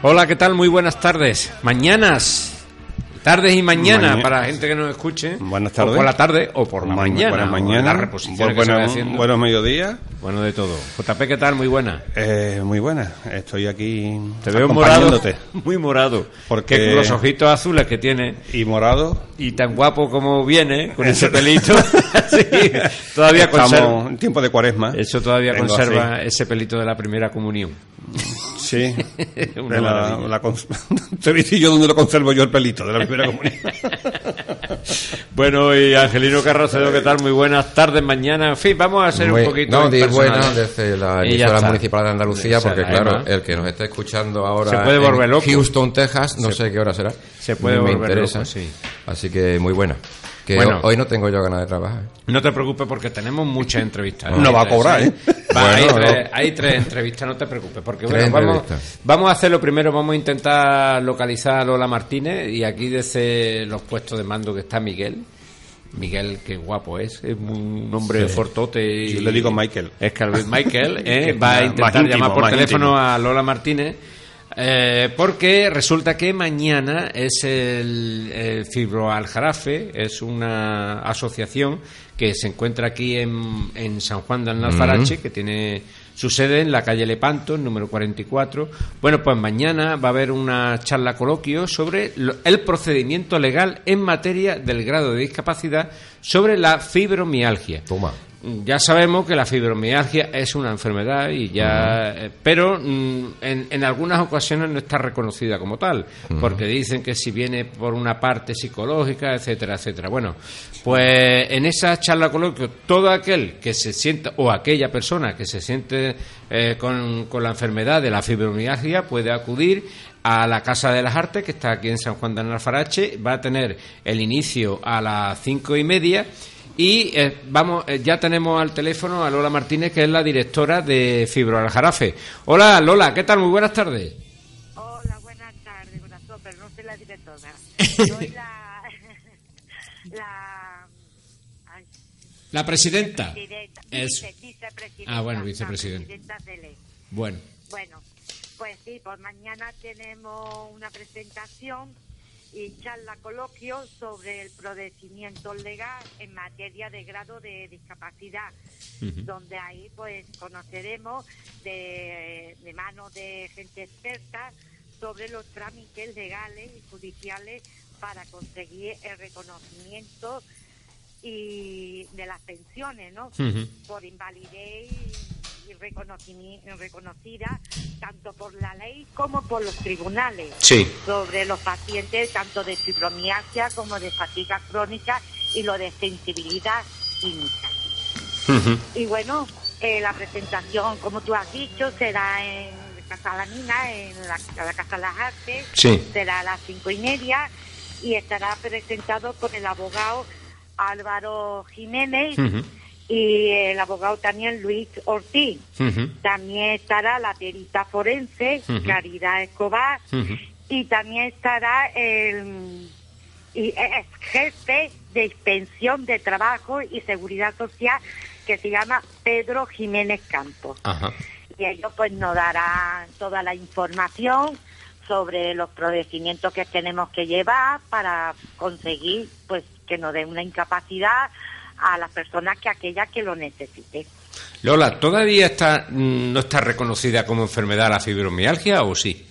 Hola, ¿qué tal? Muy buenas tardes. Mañanas, tardes y mañana para la gente que nos escuche. Buenas tardes. O por la tarde o por la mañana. Buenas mañana. Buenos, buenos mediodías. Bueno, de todo. JP, ¿qué tal? Muy buena. Eh, muy buena. Estoy aquí. Te veo morado. Muy morado. Porque con los ojitos azules que tiene. Y morado. Y tan guapo como viene, con ese pelito. sí, todavía conserva. en tiempo de cuaresma. Eso todavía conserva ese pelito de la primera comunión. Sí, la, la, donde lo conservo yo el pelito de la primera comunidad. bueno, y Angelino Carrocedo, ¿qué tal? Muy buenas tardes, mañana. En fin, vamos a hacer un poquito. No, di buenas desde la emisora municipal de Andalucía, porque claro, el que nos está escuchando ahora Se puede volver en Houston, Texas, no sé qué hora será. Se puede me volver interesa. Loco, sí. Así que muy buena bueno, hoy no tengo yo ganas de trabajar. No te preocupes porque tenemos muchas entrevistas. No, va a cobrar, ¿eh? hay, tres, entrevistas, no te preocupes. Porque bueno, vamos, vamos a hacerlo primero, vamos a intentar localizar a Lola Martínez y aquí desde los puestos de mando que está Miguel. Miguel, qué guapo es, es un hombre fortote. Yo le digo Michael. Es que Michael ¿eh? va a intentar llamar por teléfono a Lola Martínez eh, porque resulta que mañana es el, el Fibroaljarafe, es una asociación que se encuentra aquí en, en San Juan de Alfarache, que tiene su sede en la calle Lepanto, número 44. Bueno, pues mañana va a haber una charla coloquio sobre el procedimiento legal en materia del grado de discapacidad sobre la fibromialgia. Toma ya sabemos que la fibromialgia es una enfermedad y ya eh, pero mm, en, en, algunas ocasiones no está reconocida como tal porque dicen que si viene por una parte psicológica etcétera etcétera. Bueno pues en esa charla coloquio todo aquel que se sienta o aquella persona que se siente eh, con, con la enfermedad de la fibromialgia puede acudir a la Casa de las Artes, que está aquí en San Juan de Alfarache. Va a tener el inicio a las cinco y media y eh, vamos, eh, ya tenemos al teléfono a Lola Martínez, que es la directora de Fibro Aljarafe. Hola Lola, ¿qué tal? Muy buenas tardes. Hola, buenas tardes, corazón, pero no soy la directora. Soy la. la. la presidenta. es... vicepresidenta. Ah, bueno, vicepresidenta. Bueno. Bueno, pues sí, por mañana tenemos una presentación y charla coloquio sobre el procedimiento legal en materia de grado de discapacidad, donde ahí pues conoceremos de, de manos de gente experta sobre los trámites legales y judiciales para conseguir el reconocimiento y de las pensiones, ¿no? Por invalidez y, reconocida tanto por la ley como por los tribunales sobre los pacientes tanto de fibromialgia como de fatiga crónica y lo de sensibilidad química. Y bueno, eh, la presentación, como tú has dicho, será en Casa La Mina, en la, Casa de las Artes, será a las cinco y media y estará presentado por el abogado Álvaro Jiménez y el abogado también Luis Ortiz. También estará la perita forense, Caridad Escobar, y también estará el y jefe de inspección de trabajo y seguridad social que se llama Pedro Jiménez Campos. Y ellos pues nos darán toda la información sobre los procedimientos que tenemos que llevar para conseguir pues que nos den una incapacidad a las personas que aquellas que lo necesiten. Lola, ¿todavía está mm, no está reconocida como enfermedad la fibromialgia o sí?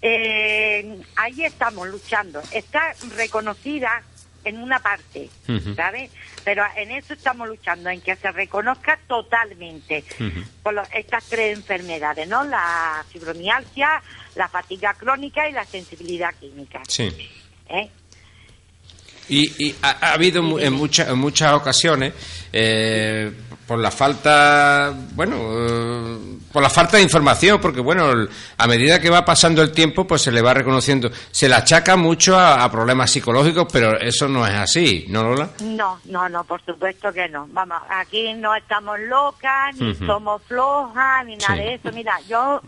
Eh, ahí estamos luchando. Está reconocida en una parte, ¿sabes? Pero en eso estamos luchando, en que se reconozca totalmente por estas tres enfermedades, ¿no? La fibromialgia, la fatiga crónica y la sensibilidad química. Sí. ¿Eh? Y, ha, habido en, muchas en muchas ocasiones, eh, por la falta, bueno, eh, por la falta de información, porque bueno, a medida que va pasando el tiempo, pues se le va reconociendo. Se le achaca mucho a, problemas psicológicos, pero eso no es así, ¿no, Lola? No, no, no, por supuesto que no. Vamos, aquí no estamos locas, ni somos flojas, ni nada de eso. Mira, yo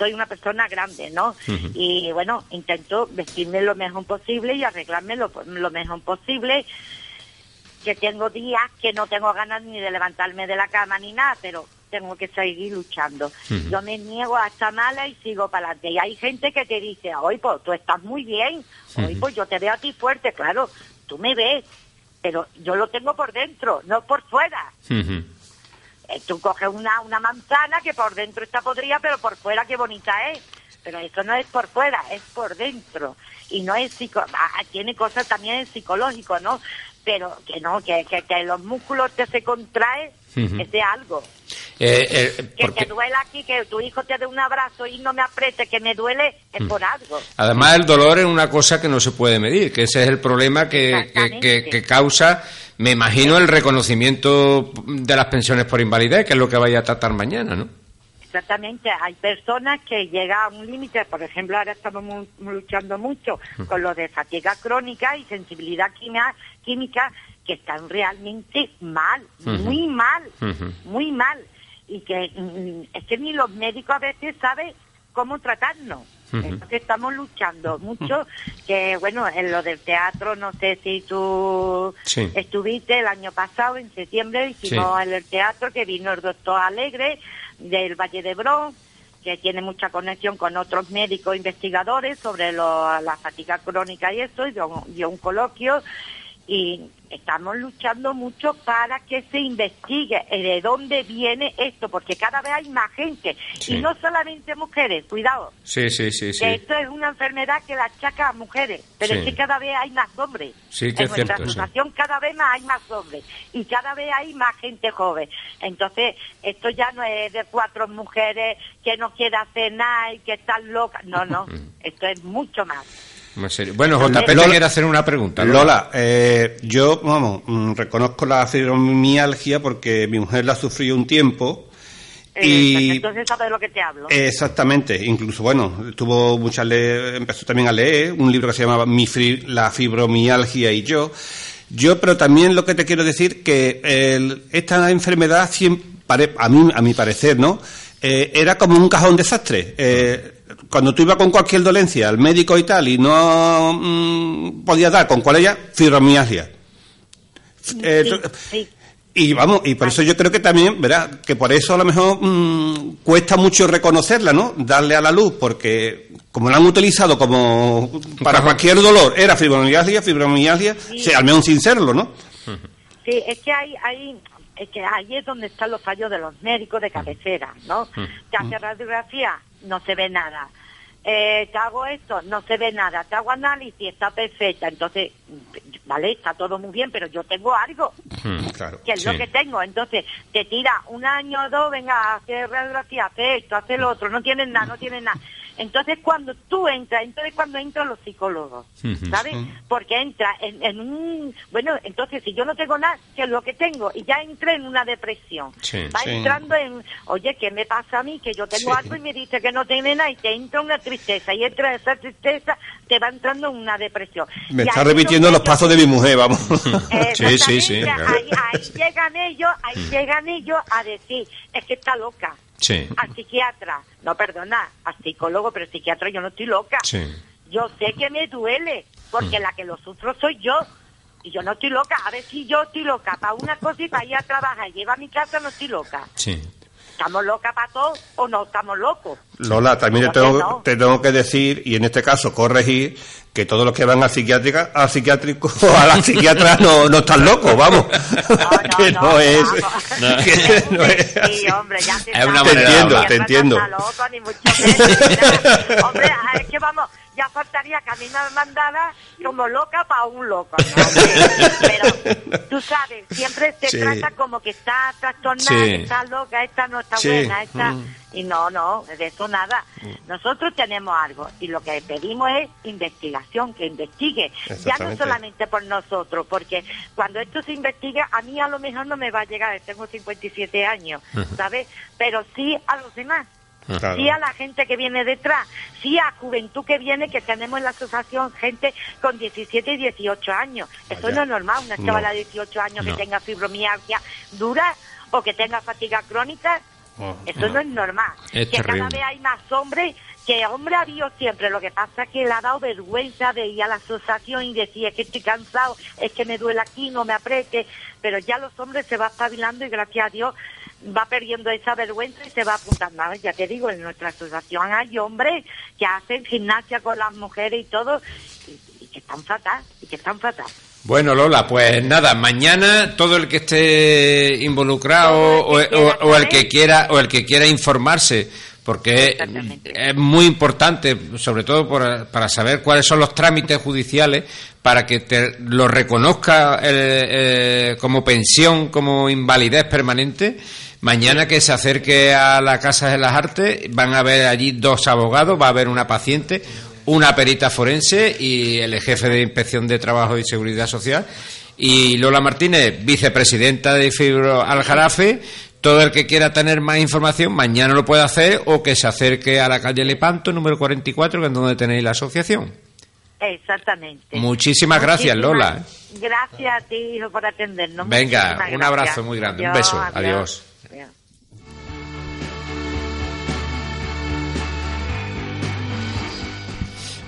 soy una persona grande, ¿no? Y bueno, intento vestirme lo mejor posible y arreglarme lo, mejor posible. Que tengo días que no tengo ganas ni de levantarme de la cama ni nada, pero tengo que seguir luchando. Yo me niego a estar mala y sigo para adelante. Y hay gente que te dice, hoy pues tú estás muy bien, hoy pues yo te veo a ti fuerte, claro, tú me ves, pero yo lo tengo por dentro, no por fuera. Tú coges una, una manzana que por dentro está podrida, pero por fuera qué bonita es. Pero eso no es por fuera, es por dentro. Y no es psico ah, tiene cosas también psicológico, ¿no? Pero que no, que, que, los músculos te se contraen, es de algo. Eh, eh, que te duela aquí, que tu hijo te dé un abrazo y no me apriete, que me duele, es por algo. Además, el dolor es una cosa que no se puede medir, que ese es el problema que, que, que causa me imagino el reconocimiento de las pensiones por invalidez, que es lo que vaya a tratar mañana, ¿no? Exactamente, hay personas que llegan a un límite, por ejemplo, ahora estamos luchando mucho con lo de fatiga crónica y sensibilidad química, que están realmente mal, muy mal, muy mal, y que mm, es que ni los médicos a veces saben cómo tratarnos. Entonces estamos luchando mucho, que bueno, en lo del teatro, no sé si tú estuviste el año pasado, en septiembre, hicimos en el teatro que vino el doctor Alegre del Valle de Bron, que tiene mucha conexión con otros médicos investigadores sobre la fatiga crónica y eso, y dio un coloquio y estamos luchando mucho para que se investigue de dónde viene esto, porque cada vez hay más gente, y no solamente mujeres, cuidado. Sí, sí, sí. Que esto es una enfermedad que la achaca a mujeres, pero es que cada vez hay más hombres. Sí, que en nuestra situación cada vez más hay más hombres, y cada vez hay más gente joven. Entonces, esto ya no es de cuatro mujeres que no quieren hacer nada y que están locas, no, no, esto es mucho más. Bueno, JP le quiere hacer una pregunta. Lola, eh, yo, vamos, mm, reconozco la fibromialgia porque mi mujer la sufrió un tiempo. Y entonces sabes de lo que te hablo. Exactamente, incluso bueno, tuvo muchas empezó también a leer un libro que se llamaba Mi La fibromialgia y yo. Yo, pero también lo que te quiero decir que esta enfermedad a mí a mi parecer, ¿no? Eh, era como un cajón desastre. Eh, cuando tú ibas con cualquier dolencia al médico y tal y no mm, podías dar con cuál ella, fibromialgia. Eh, y vamos, y por eso yo creo que también, verá, que por eso a lo mejor mm, cuesta mucho reconocerla, ¿no? Darle a la luz, porque como la han utilizado como para cualquier dolor, era fibromialgia, fibromialgia, al menos sin serlo, ¿no? Sí, es que hay, hay, es que ahí es donde están los fallos de los médicos de cabecera, ¿no? Te hace radiografía, no se ve nada. Eh, te hago esto, no se ve nada. Te hago análisis, está perfecta. Entonces, ¿vale? Está todo muy bien, pero yo tengo algo, hmm, que es lo que tengo. Entonces, te tira un año o dos, venga, hace radiografía, hace esto, hace lo otro, no tienes nada, no tienes nada. Entonces, cuando tú entras, entonces cuando entran los psicólogos, ¿sabes? Porque entra en, un... Bueno, entonces, si yo no tengo nada, que es lo que tengo, y ya entré en una depresión. va entrando en, oye, ¿qué me pasa a mí? Que yo tengo algo y me dice que no tiene nada, y te entra una tristeza, y entra esa tristeza, te va entrando en una depresión. Me está repitiendo los pasos de mi mujer, vamos. sí, sí, sí. Ahí, ahí llegan ellos, ahí llegan ellos a decir, es que está loca. Sí. Al psiquiatra, no perdona, al psicólogo, pero psiquiatra yo no estoy loca. Sí. Yo sé que me duele, porque mm. la que lo sufro soy yo. Y yo no estoy loca. A ver si yo estoy loca para una cosa y para ir a trabajar y llevar a mi casa no estoy loca. Sí. ¿Estamos locas para todos o no estamos locos? Lola, también te tengo, te tengo, que decir, y en este caso corregir, que todos los que van al psiquiátrica, al psiquiátrico o a la psiquiatra no, no están locos, vamos. No, que no, es. Que no es. Sí, hombre, ya te, es una te entiendo, te entiendo. Loco, ni mucho menos, hombre, es que vamos ya faltaría que a mí me mandara como loca para un loco. Pero tú sabes, siempre se trata como que está trastornada, está loca, esta no está buena, esta... Mm. Y no, no, de eso nada. Mm. Nosotros tenemos algo y lo que pedimos es investigación, que investigue. Ya no solamente por nosotros, porque cuando esto se investiga, a mí a lo mejor no me va a llegar, tengo 57 años, ¿sabes? Pero sí a los demás sí a la gente que viene detrás, sí a juventud que viene, que tenemos en la asociación gente con 17 y 18 años. Eso no es normal, una chavala de 18 años que tenga fibromialgia dura o que tenga fatiga crónica. Oh, eso no. es normal. que cada vez hay más hombres que hombre ha habido siempre, lo que pasa es que le ha dado vergüenza de ir a la asociación y decir es que estoy cansado, es que me duele aquí, no me apriete, pero ya los hombres se van espabilando y gracias a Dios va perdiendo esa vergüenza y se va apuntando. Ya te digo, en nuestra asociación hay hombres que hacen gimnasia con las mujeres y todo, y, que están fatal, y que están fatal. Bueno, Lola, pues nada, mañana todo el que esté involucrado o, el que quiera o el que quiera informarse, porque es muy importante, sobre todo para saber cuáles son los trámites judiciales para que te lo reconozca eh, como pensión, como invalidez permanente Mañana que se acerque a la Casa de las Artes, van a haber allí dos abogados, va a haber una paciente, una perita forense y el jefe de Inspección de Trabajo y Seguridad Social. Y Lola Martínez, vicepresidenta de Fibro Aljarafe. Todo el que quiera tener más información, mañana lo puede hacer o que se acerque a la calle Lepanto, número 44, que es donde tenéis la asociación. Exactamente. Muchísimas gracias, Lola. Gracias a ti, hijo, por atendernos. Venga, un abrazo muy grande. un beso. adiós.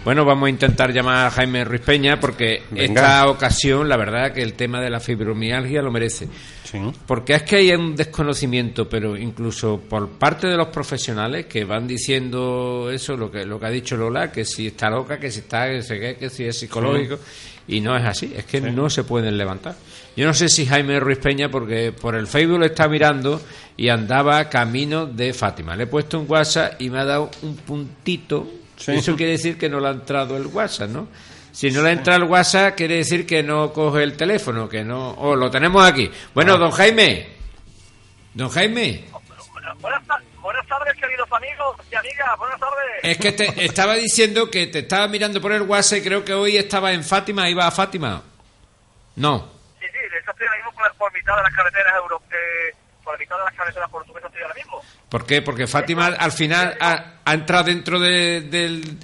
Bueno, vamos a intentar llamar a Jaime Ruiz Peña porque esta ocasión, la verdad, que el tema de la fibromialgia lo merece. Porque es que hay un desconocimiento, pero incluso por parte de los profesionales que van diciendo eso, lo que lo que ha dicho Lola, que si está loca, que si está, que, que si es psicológico, y no es así, es que no se pueden levantar. Yo no sé si Jaime Ruiz Peña, porque por el Facebook lo está mirando y andaba camino de Fátima. Le he puesto un WhatsApp y me ha dado un puntito eso quiere decir que no le ha entrado el WhatsApp, ¿no? Si no le entra el WhatsApp, quiere decir que no coge el teléfono, que no... Oh, lo tenemos aquí. Bueno, ah. don Jaime. Don Jaime. Buenas, tardes, queridos amigos y amigas. Buenas tardes. Es que te estaba diciendo que te estaba mirando por el WhatsApp y creo que hoy estaba en Fátima. ¿Iba a Fátima? No. Sí, sí, estoy ahora mismo por, mitad de las carreteras europeas. Eh, por mitad de las carreteras portuguesas estoy ahora mismo. ¿Por qué? Porque Fátima al final ha, entrado dentro del,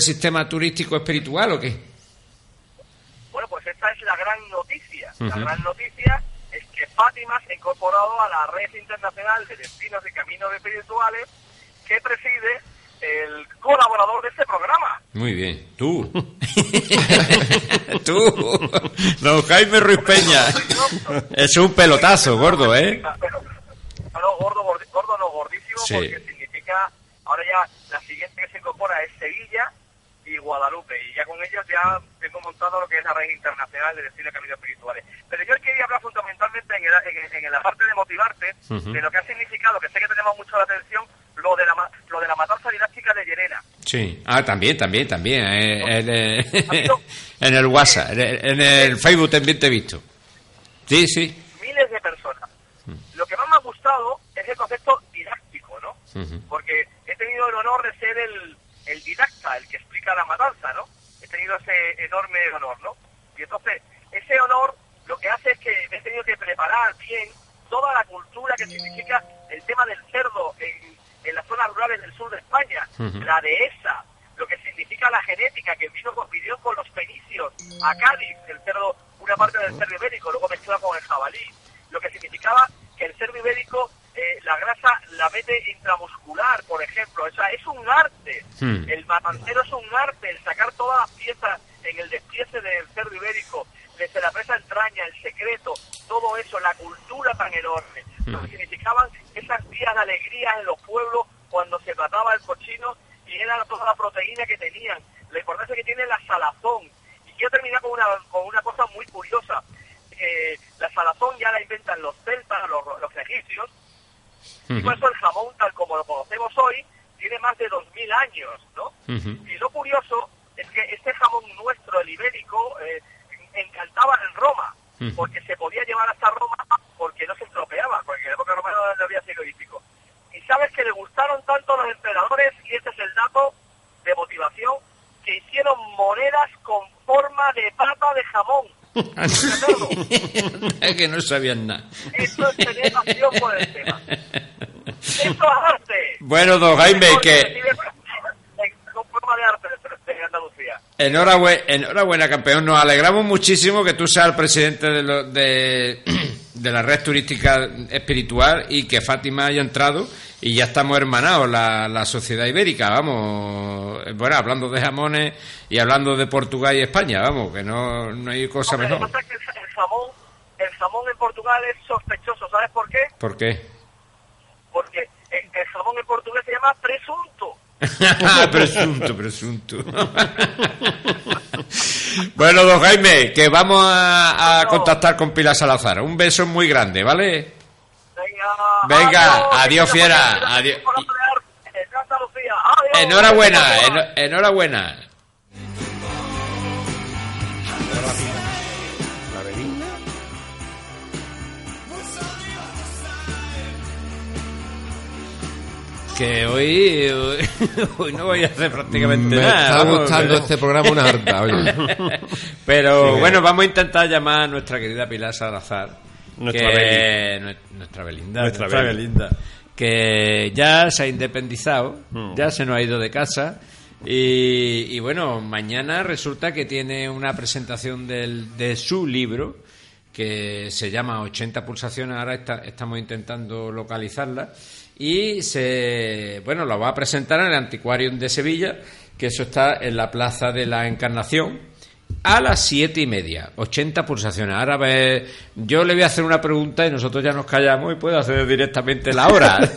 sistema turístico espiritual o qué? Bueno, pues esta es la gran noticia. La gran noticia es que Fátima se ha incorporado a la red internacional de destinos y caminos espirituales que preside el colaborador de este programa. Muy bien, tú. tú, don Jaime Ruiz Peña. es un pelotazo, gordo, ¿eh? Gordo, gordo, no, gordísimo, porque significa, ahora ya la siguiente que se incorpora es Sevilla y Guadalupe, y ya con ellos ya tengo montado lo que es la red internacional de destino de caminos espirituales. Pero yo quería hablar fundamentalmente en, en, la parte de motivarte, de lo que ha significado, que sé que tenemos mucho la atención, lo de la, lo de la matanza didáctica de Llerena. Sí, ah, también, también, también. Eh, en, el WhatsApp, en el, Facebook también te he visto. Sí, sí. Miles de personas. Mm. Lo que es el concepto didáctico, ¿no? Porque he tenido el honor de ser el, el didacta, el que explica la matanza, ¿no? He tenido ese enorme honor, ¿no? Y entonces, ese honor lo que hace es que he tenido que preparar bien toda la cultura que significa el tema del cerdo en, en las zonas rurales del sur de España, la dehesa, lo que significa la genética que vino con, con los fenicios a Cádiz, el cerdo, una parte del cerdo ibérico, luego mezclado con el jabalí, lo que significaba el cerdo ibérico eh, la grasa la mete intramuscular, por ejemplo. O sea, es un arte. Hmm. El matancero es un arte, el sacar todas las piezas en el despiece del cerdo ibérico, desde la presa entraña, el secreto, todo eso, la cultura tan enorme. Lo que significaban esas días de alegría en los pueblos cuando se trataba el cochino y era toda la proteína que tenían, la importancia que tiene la salazón. Y quiero terminar con una, con una cosa muy curiosa. Eh, la salazón ya la inventan los celtas, los, los egipcios, y por eso el jamón, tal como lo conocemos hoy, tiene más de 2.000 años, ¿no? Y lo curioso es que este jamón nuestro, el ibérico, eh, encantaba en Roma, porque se podía llevar hasta Roma porque no se estropeaba, porque en la época romana no había frigorífico. Y sabes que le gustaron tanto los emperadores, y este es el dato de motivación, que hicieron monedas con forma de pata de jamón. Es que no sabían nada. Eso es tener pasión por el tema. Eso es arte. Bueno, don Jaime, que... Enhorabuena, enhorabuena, campeón. Nos alegramos muchísimo que tú seas el presidente de, de, de, la red turística espiritual y que Fátima haya entrado y ya estamos hermanados, la, la sociedad ibérica, vamos. Bueno, hablando de jamones y hablando de Portugal y España, vamos, que no, no hay cosa mejor. Lo que pasa es que el, jamón, el jamón en Portugal es sospechoso, ¿sabes por qué? ¿Por qué? Porque el, el jamón en portugués se llama presunto. presunto, presunto. bueno, don Jaime, que vamos a, contactar con Pilar Salazar. Un beso muy grande, ¿vale? Venga, adiós, fiera. Adiós. Enhorabuena, enhorabuena. que hoy, hoy, no voy a hacer prácticamente Me nada. Me está gustando este programa una harta, oye. Pero bueno, vamos a intentar llamar a nuestra querida Pilar Salazar. Nuestra, nuestra Belinda. Nuestra, Belinda. Que ya se ha independizado, mm. ya se nos ha ido de casa. Y, bueno, mañana resulta que tiene una presentación del, de su libro que se llama 80 pulsaciones. Ahora estamos intentando localizarla y se bueno lo va a presentar en el Antiquarium de Sevilla que eso está en la Plaza de la Encarnación a las siete y media. 80 pulsaciones. Ahora yo le voy a hacer una pregunta y nosotros ya nos callamos y puedo hacer directamente la hora.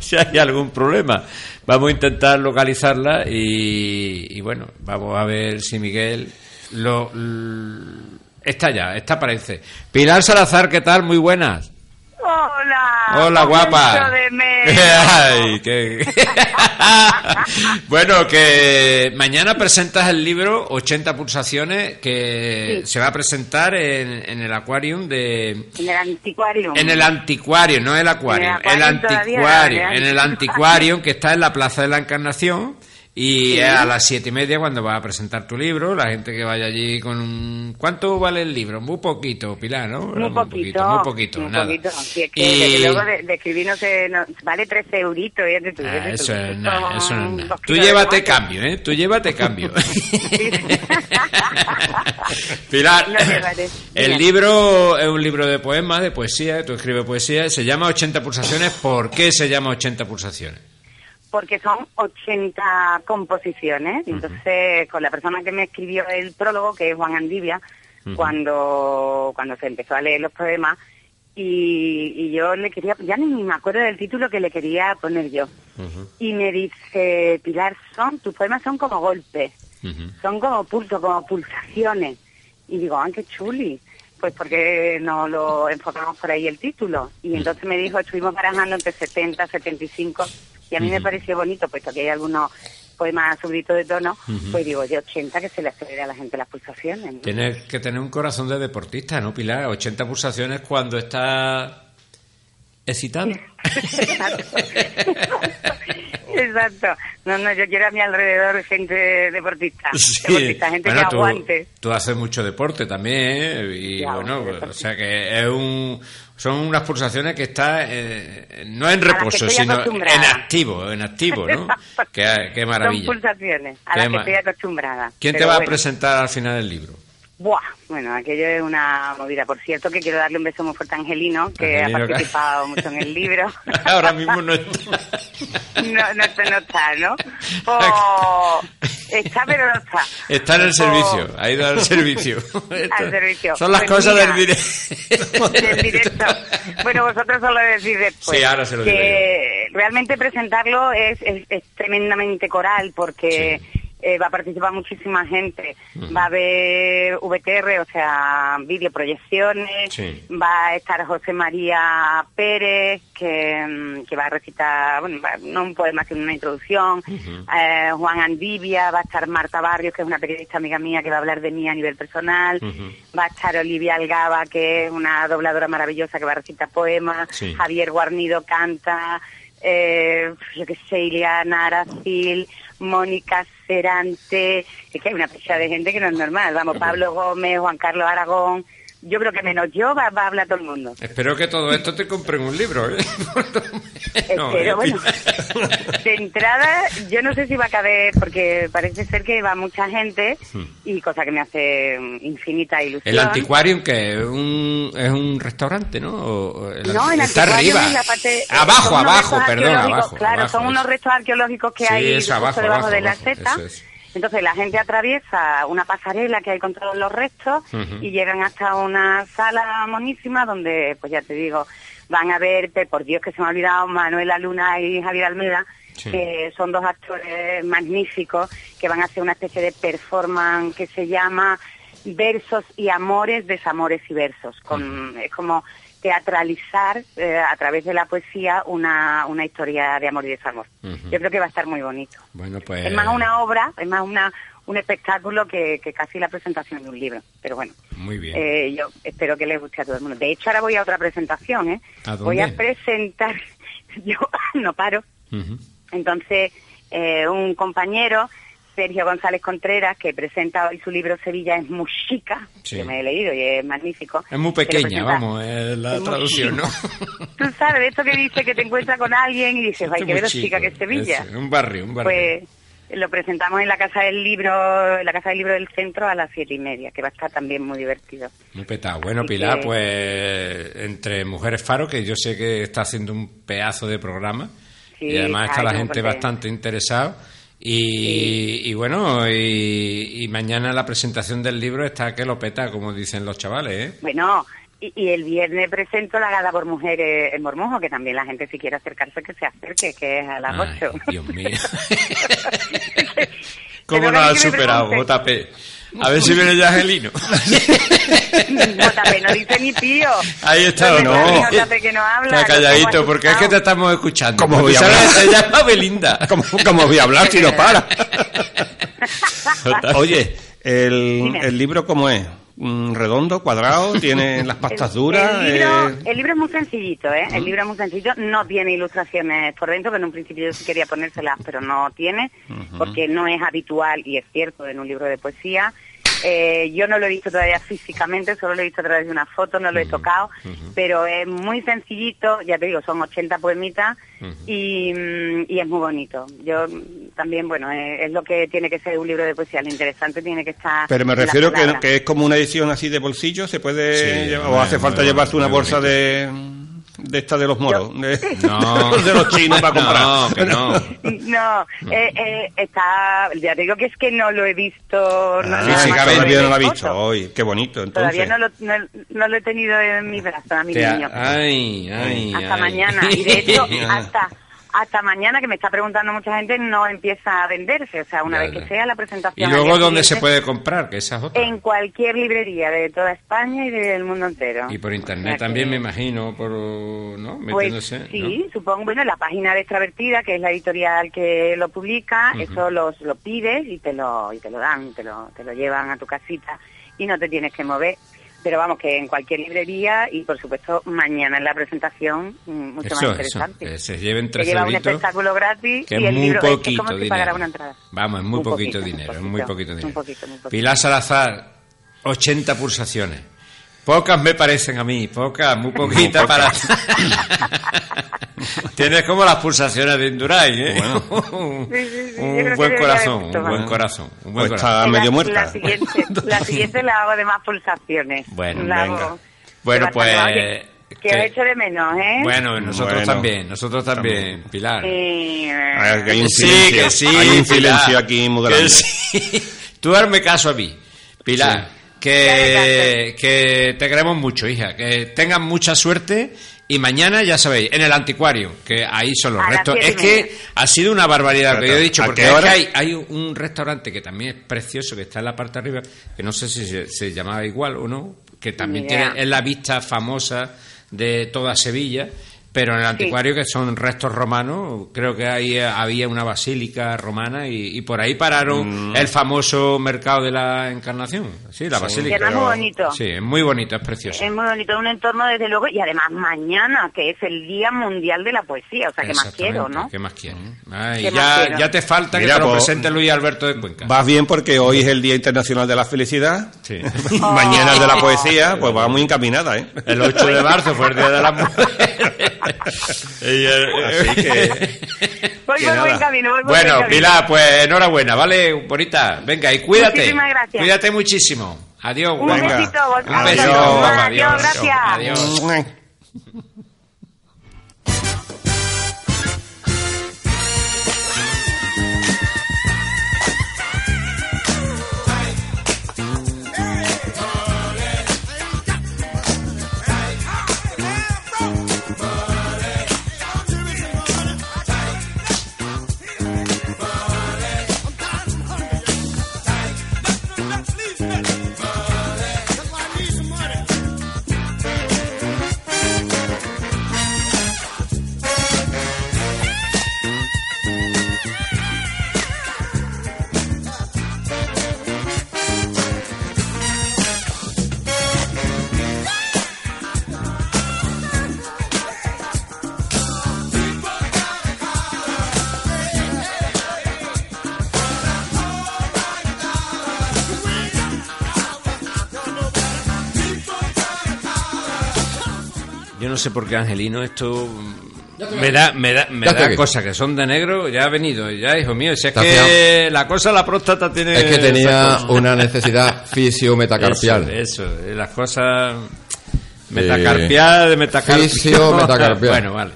Si hay algún problema. Vamos a intentar localizarla y, bueno vamos a ver si Miguel lo, está ya está parece Pilar Salazar qué tal muy buenas Hola. Hola, guapa. Ay, qué... bueno, que mañana presentas el libro 80 pulsaciones que se va a presentar en, el Aquarium de... En el Anticuario. En el Anticuario, no el Acuario. El, Anticuario. En el Anticuario que está en la Plaza de la Encarnación y a las siete y media, cuando vas a presentar tu libro, la gente que vaya allí con un... ¿Cuánto vale el libro? Muy poquito, Pilar, ¿no? Muy, poquito, muy poquito. Muy nada. poquito. es que, y... luego de, de escribir no vale 13 euritos. Y es ah, eso, es, nada, eso no es nada. Tú llévate cambio, ¿eh? Tú llévate cambio. Pilar, el libro es un libro de poemas, de poesía, tú escribes poesía, se llama 80 pulsaciones. ¿Por qué se llama 80 pulsaciones? Porque son 80 composiciones. Entonces, con la persona que me escribió el prólogo, que es Juan Andivia, cuando, cuando se empezó a leer los poemas, y, yo le quería, ya ni me acuerdo del título que le quería poner yo. Y me dice, Pilar, son, tus poemas son como golpes, son como pulso, como pulsaciones. Y digo, ¡ah, qué chuli! Pues porque no lo enfocamos por ahí el título. Y entonces me dijo, estuvimos barajando entre 70, 75 y a mí me pareció bonito, puesto que hay algunos poemas subidos de tono, pues digo, de 80 que se le acelera a la gente las pulsaciones. Tienes que tener un corazón de deportista, ¿no, Pilar? 80 pulsaciones cuando está excitado. Exacto. No, no, yo quiero a mi alrededor gente deportista. Deportista, gente que aguante. Tú haces mucho deporte también, ¿eh? Y bueno, o sea que es un, son unas pulsaciones que está eh, no en reposo, sino en activo, en activo, ¿no? qué, maravilla. Son pulsaciones a las que estoy acostumbrada. ¿Quién te va a presentar al final del libro? Buah, bueno, aquello es una movida. Por cierto, que quiero darle un beso muy fuerte a Angelino, que ha participado mucho en el libro. Ahora mismo no está. no, no, está, no está, ¿no? Oh, está, pero no está. Está en el servicio, ha ido al servicio. al servicio. Son las pues cosas del directo. del directo. Bueno, vosotros solo decís después. Sí, ahora se lo digo Realmente presentarlo es, es, tremendamente coral, porque... Eh, va a participar muchísima gente. Va a haber VTR, o sea, videoproyecciones. Va a estar José María Pérez, que, mm, que va a recitar, bueno, no un poema, sino una introducción. Eh, Juan Andivia, va a estar Marta Barrios, que es una periodista amiga mía que va a hablar de mí a nivel personal. Va a estar Olivia Algaba, que es una dobladora maravillosa que va a recitar poemas. Javier Guarnido canta. Eh, yo qué sé, Ileana Aracil, Mónica Cerante, es que hay una fecha de gente que no es normal. Vamos, Pablo Gómez, Juan Carlos Aragón, yo creo que menos yo va, a hablar todo el mundo. Espero que todo esto te compren un libro. ¿eh? Espero, bueno, de entrada, yo no sé si va a caber, porque parece ser que va mucha gente y cosa que me hace infinita ilusión. El anticuario que es un, es un restaurante, ¿no? no, el está arriba. La parte, abajo, abajo, perdón, abajo. Claro, son unos restos arqueológicos que hay debajo de la seta. Entonces la gente atraviesa una pasarela que hay con todos los restos y llegan hasta una sala monísima donde, pues ya te digo, van a verte, por Dios que se me ha olvidado, Manuela Luna y Javier Almeida, que son dos actores magníficos que van a hacer una especie de performance que se llama Versos y Amores, Desamores y Versos. Con, Es como teatralizar eh, a través de la poesía una, una historia de amor y desamor. Yo creo que va a estar muy bonito. Bueno, pues... Es más una obra, es más una, un espectáculo que, que casi la presentación de un libro. Pero bueno, muy bien. Eh, yo espero que les guste a todo el mundo. De hecho, ahora voy a otra presentación. ¿eh? Voy a presentar, yo no paro. Entonces, eh, un compañero Sergio González Contreras, que presenta hoy su libro Sevilla es Muxica, que me he leído y es magnífico. Es muy pequeña, vamos, es la traducción, ¿no? Tú sabes, de esto que dice que te encuentras con alguien y dices, hay que ver chica que es Sevilla. un barrio, un barrio. Pues lo presentamos en la Casa del Libro, en la Casa del Libro del Centro a las siete y media, que va a estar también muy divertido. Muy petado. Bueno, Pilar, pues entre Mujeres Faro, que yo sé que está haciendo un pedazo de programa, y además está la gente bastante interesada. Y, bueno, y, mañana la presentación del libro está que lo peta, como dicen los chavales, ¿eh? Bueno, y, el viernes presento la gala por mujeres en Mormojo, que también la gente si quiere acercarse que se acerque, que es a las ocho. Dios mío. ¿Cómo no has superado, JP? A ver si viene ya Angelino. JP no dice ni tío. Ahí está, no. JP que no habla. Está calladito, porque es que te estamos escuchando. ¿Cómo voy a hablar? Se llama Belinda. ¿Cómo, cómo voy a hablar si no para? Oye, el, el libro, ¿cómo es? Redondo, cuadrado, tiene las pastas duras. El libro, eh. el libro, es muy sencillito, ¿eh? El libro es muy sencillo, no tiene ilustraciones por dentro, que en un principio yo sí quería ponérselas, pero no tiene, porque no es habitual, y es cierto, en un libro de poesía. Eh, yo no lo he visto todavía físicamente, solo lo he visto a través de una foto, no lo he tocado, pero es muy sencillito, ya te digo, son 80 poemitas y, y, es muy bonito. Yo también, bueno, es, lo que tiene que ser un libro de poesía, lo interesante tiene que estar... Pero me refiero que, que, es como una edición así de bolsillo, ¿se puede o hace falta llevarse una bolsa de de esta de los moros, de, no. de, los chinos para comprar. No, que no. No, eh, eh, está, ya digo que es que no lo he visto. No, ah, todavía no lo ha visto hoy, qué bonito. Entonces. Todavía no lo, no, lo he tenido en mi brazo, a mi niño. Ay, ay, hasta mañana. Y de hecho, hasta hasta mañana, que me está preguntando mucha gente, no empieza a venderse. O sea, una vez que sea la presentación. ¿Y luego dónde se puede comprar? Que esas En cualquier librería de toda España y del mundo entero. Y por internet también, me imagino, por, ¿no? Pues, sí, supongo, bueno, la página de Extravertida, que es la editorial que lo publica, eso los, lo pides y te lo, y te lo dan, te lo, te lo llevan a tu casita y no te tienes que mover pero vamos, que en cualquier librería y por supuesto mañana en la presentación mm, mucho más interesante. se lleven tres lleva un espectáculo gratis y el libro es como si pagara una entrada. Vamos, es muy poquito dinero, es muy poquito dinero. Pilar Salazar, 80 pulsaciones. Pocas me parecen a mí, pocas, muy poquitas para... Tienes como las pulsaciones de Indurain, ¿eh? un buen corazón, un buen corazón, un buen pues Está medio muerta. La siguiente, la siguiente la hago de más pulsaciones. Bueno, venga. Bueno, pues... Que he hecho de menos, ¿eh? Bueno, nosotros también, nosotros también, Pilar. Sí, hay un silencio, que sí, hay un silencio aquí muy grande. Tú hazme caso a mí, Pilar, que, que te queremos mucho, hija, que tengas mucha suerte y mañana, ya sabéis, en el anticuario, que ahí son los restos. Es que ha sido una barbaridad lo que yo he dicho, porque hay, hay, un restaurante que también es precioso, que está en la parte de arriba, que no sé si se, llamaba igual o no, que también tiene, es la vista famosa de toda Sevilla pero en el anticuario, que son restos romanos, creo que ahí había una basílica romana y, por ahí pararon mm. el famoso mercado de la Encarnación. Sí, la basílica. es muy bonito. Sí, es muy bonito, es precioso. Es muy bonito, un entorno desde luego, y además mañana, que es el Día Mundial de la Poesía, o sea, ¿qué más quiero, no? ¿Qué más quiero? ya, ya te falta que te lo pues, presente Luis Alberto de Cuenca. Vas bien porque hoy es el Día Internacional de la Felicidad, sí. mañana es de la Poesía, pues va muy encaminada, ¿eh? El 8 de marzo fue el Día de la Mujer. Así que. bueno, Pilar, pues enhorabuena, ¿vale? Bonita. Venga, y cuídate. Cuídate muchísimo. Adiós. Un besito. Un besito. Adiós, gracias. Adiós. No sé por qué Angelino esto me da, me da, me da cosas que son de negro, ya ha venido, ya hijo mío, si es que la cosa, la próstata tiene... Es que tenía una necesidad fisio-metacarpial. Eso, eso, las cosas... Metacarpial, de metacarpial. Fisio-metacarpial. bueno, vale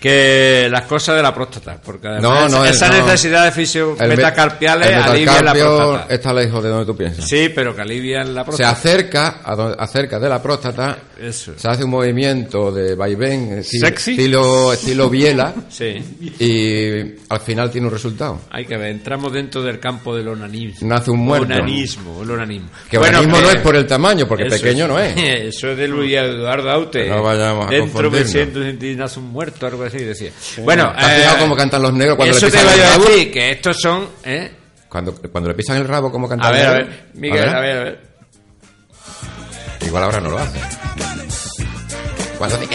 que las cosas de la próstata, porque además esa necesidad de fisio metacarpiales alivia la próstata. Está lejos de donde tú piensas. Sí, pero que alivian la próstata. Se acerca, acerca de la próstata, se hace un movimiento de vaivén estilo, estilo biela sí. y al final tiene un resultado. Hay que ver, entramos dentro del campo del onanismo. Nace un muerto. Onanismo, el onanismo. Que bueno, onanismo no es por el tamaño, porque pequeño no es. Eso es de Luis Eduardo Aute. No vayamos a Dentro me siento nace un muerto, algo así decía. Bueno, ¿has fijado eh, cómo cantan los negros cuando eso le pisan te a decir, que estos son, ¿eh? Cuando, cuando le pisan el rabo, ¿cómo cantan a ver, a ver, Miguel, a ver, a ver. Igual ahora no lo hace. Cuando eso,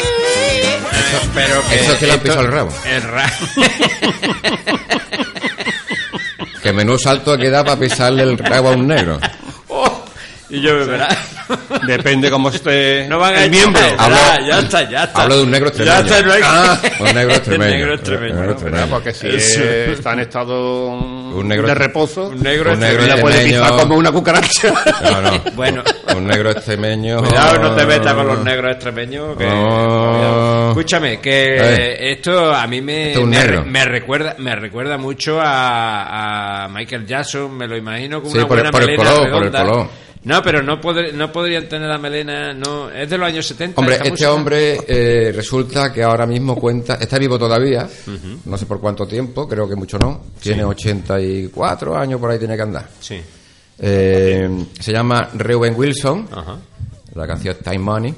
pero que eso es que le han pisado el rabo. El rabo. que menú salto que da para pisarle el rabo a un negro. Y yo me verá. Depende cómo esté no van a el miembro. Hablo, ya, está, ya está. Hablo de un negro extremeño. Ya está, no hay... ah, un negro extremeño. negro extremeño. Negro extremeño. porque si está en estado un negro, de reposo, un negro, un negro extremeño. puede pisar como una cucaracha. No, no. bueno. Un negro extremeño. Cuidado, no te metas con los negros extremeños. Que, oh. Escúchame, que esto a mí me, me, me, recuerda me recuerda mucho a, a Michael Jackson, me lo imagino con sí, una por, buena por el color, redonda. por el color No, pero no, no podrían tener la melena, no, es de los años 70. Hombre, este hombre eh, resulta que ahora mismo cuenta, está vivo todavía, no sé por cuánto tiempo, creo que mucho no, tiene 84 años, por ahí tiene que andar. Sí. Eh, se llama Reuben Wilson, la canción Time Money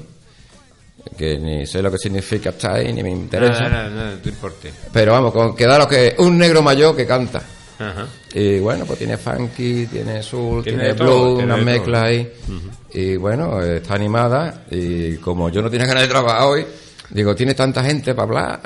que ni sé lo que significa time ni me interesa. No, no, no, importa. Pero vamos, con, queda que un negro mayor que canta. Y bueno, pues tiene funky, tiene soul, tiene, blues, una mezcla ahí. Y bueno, está animada. Y como yo no tenía ganas de trabajar hoy, Digo, tiene tanta gente para hablar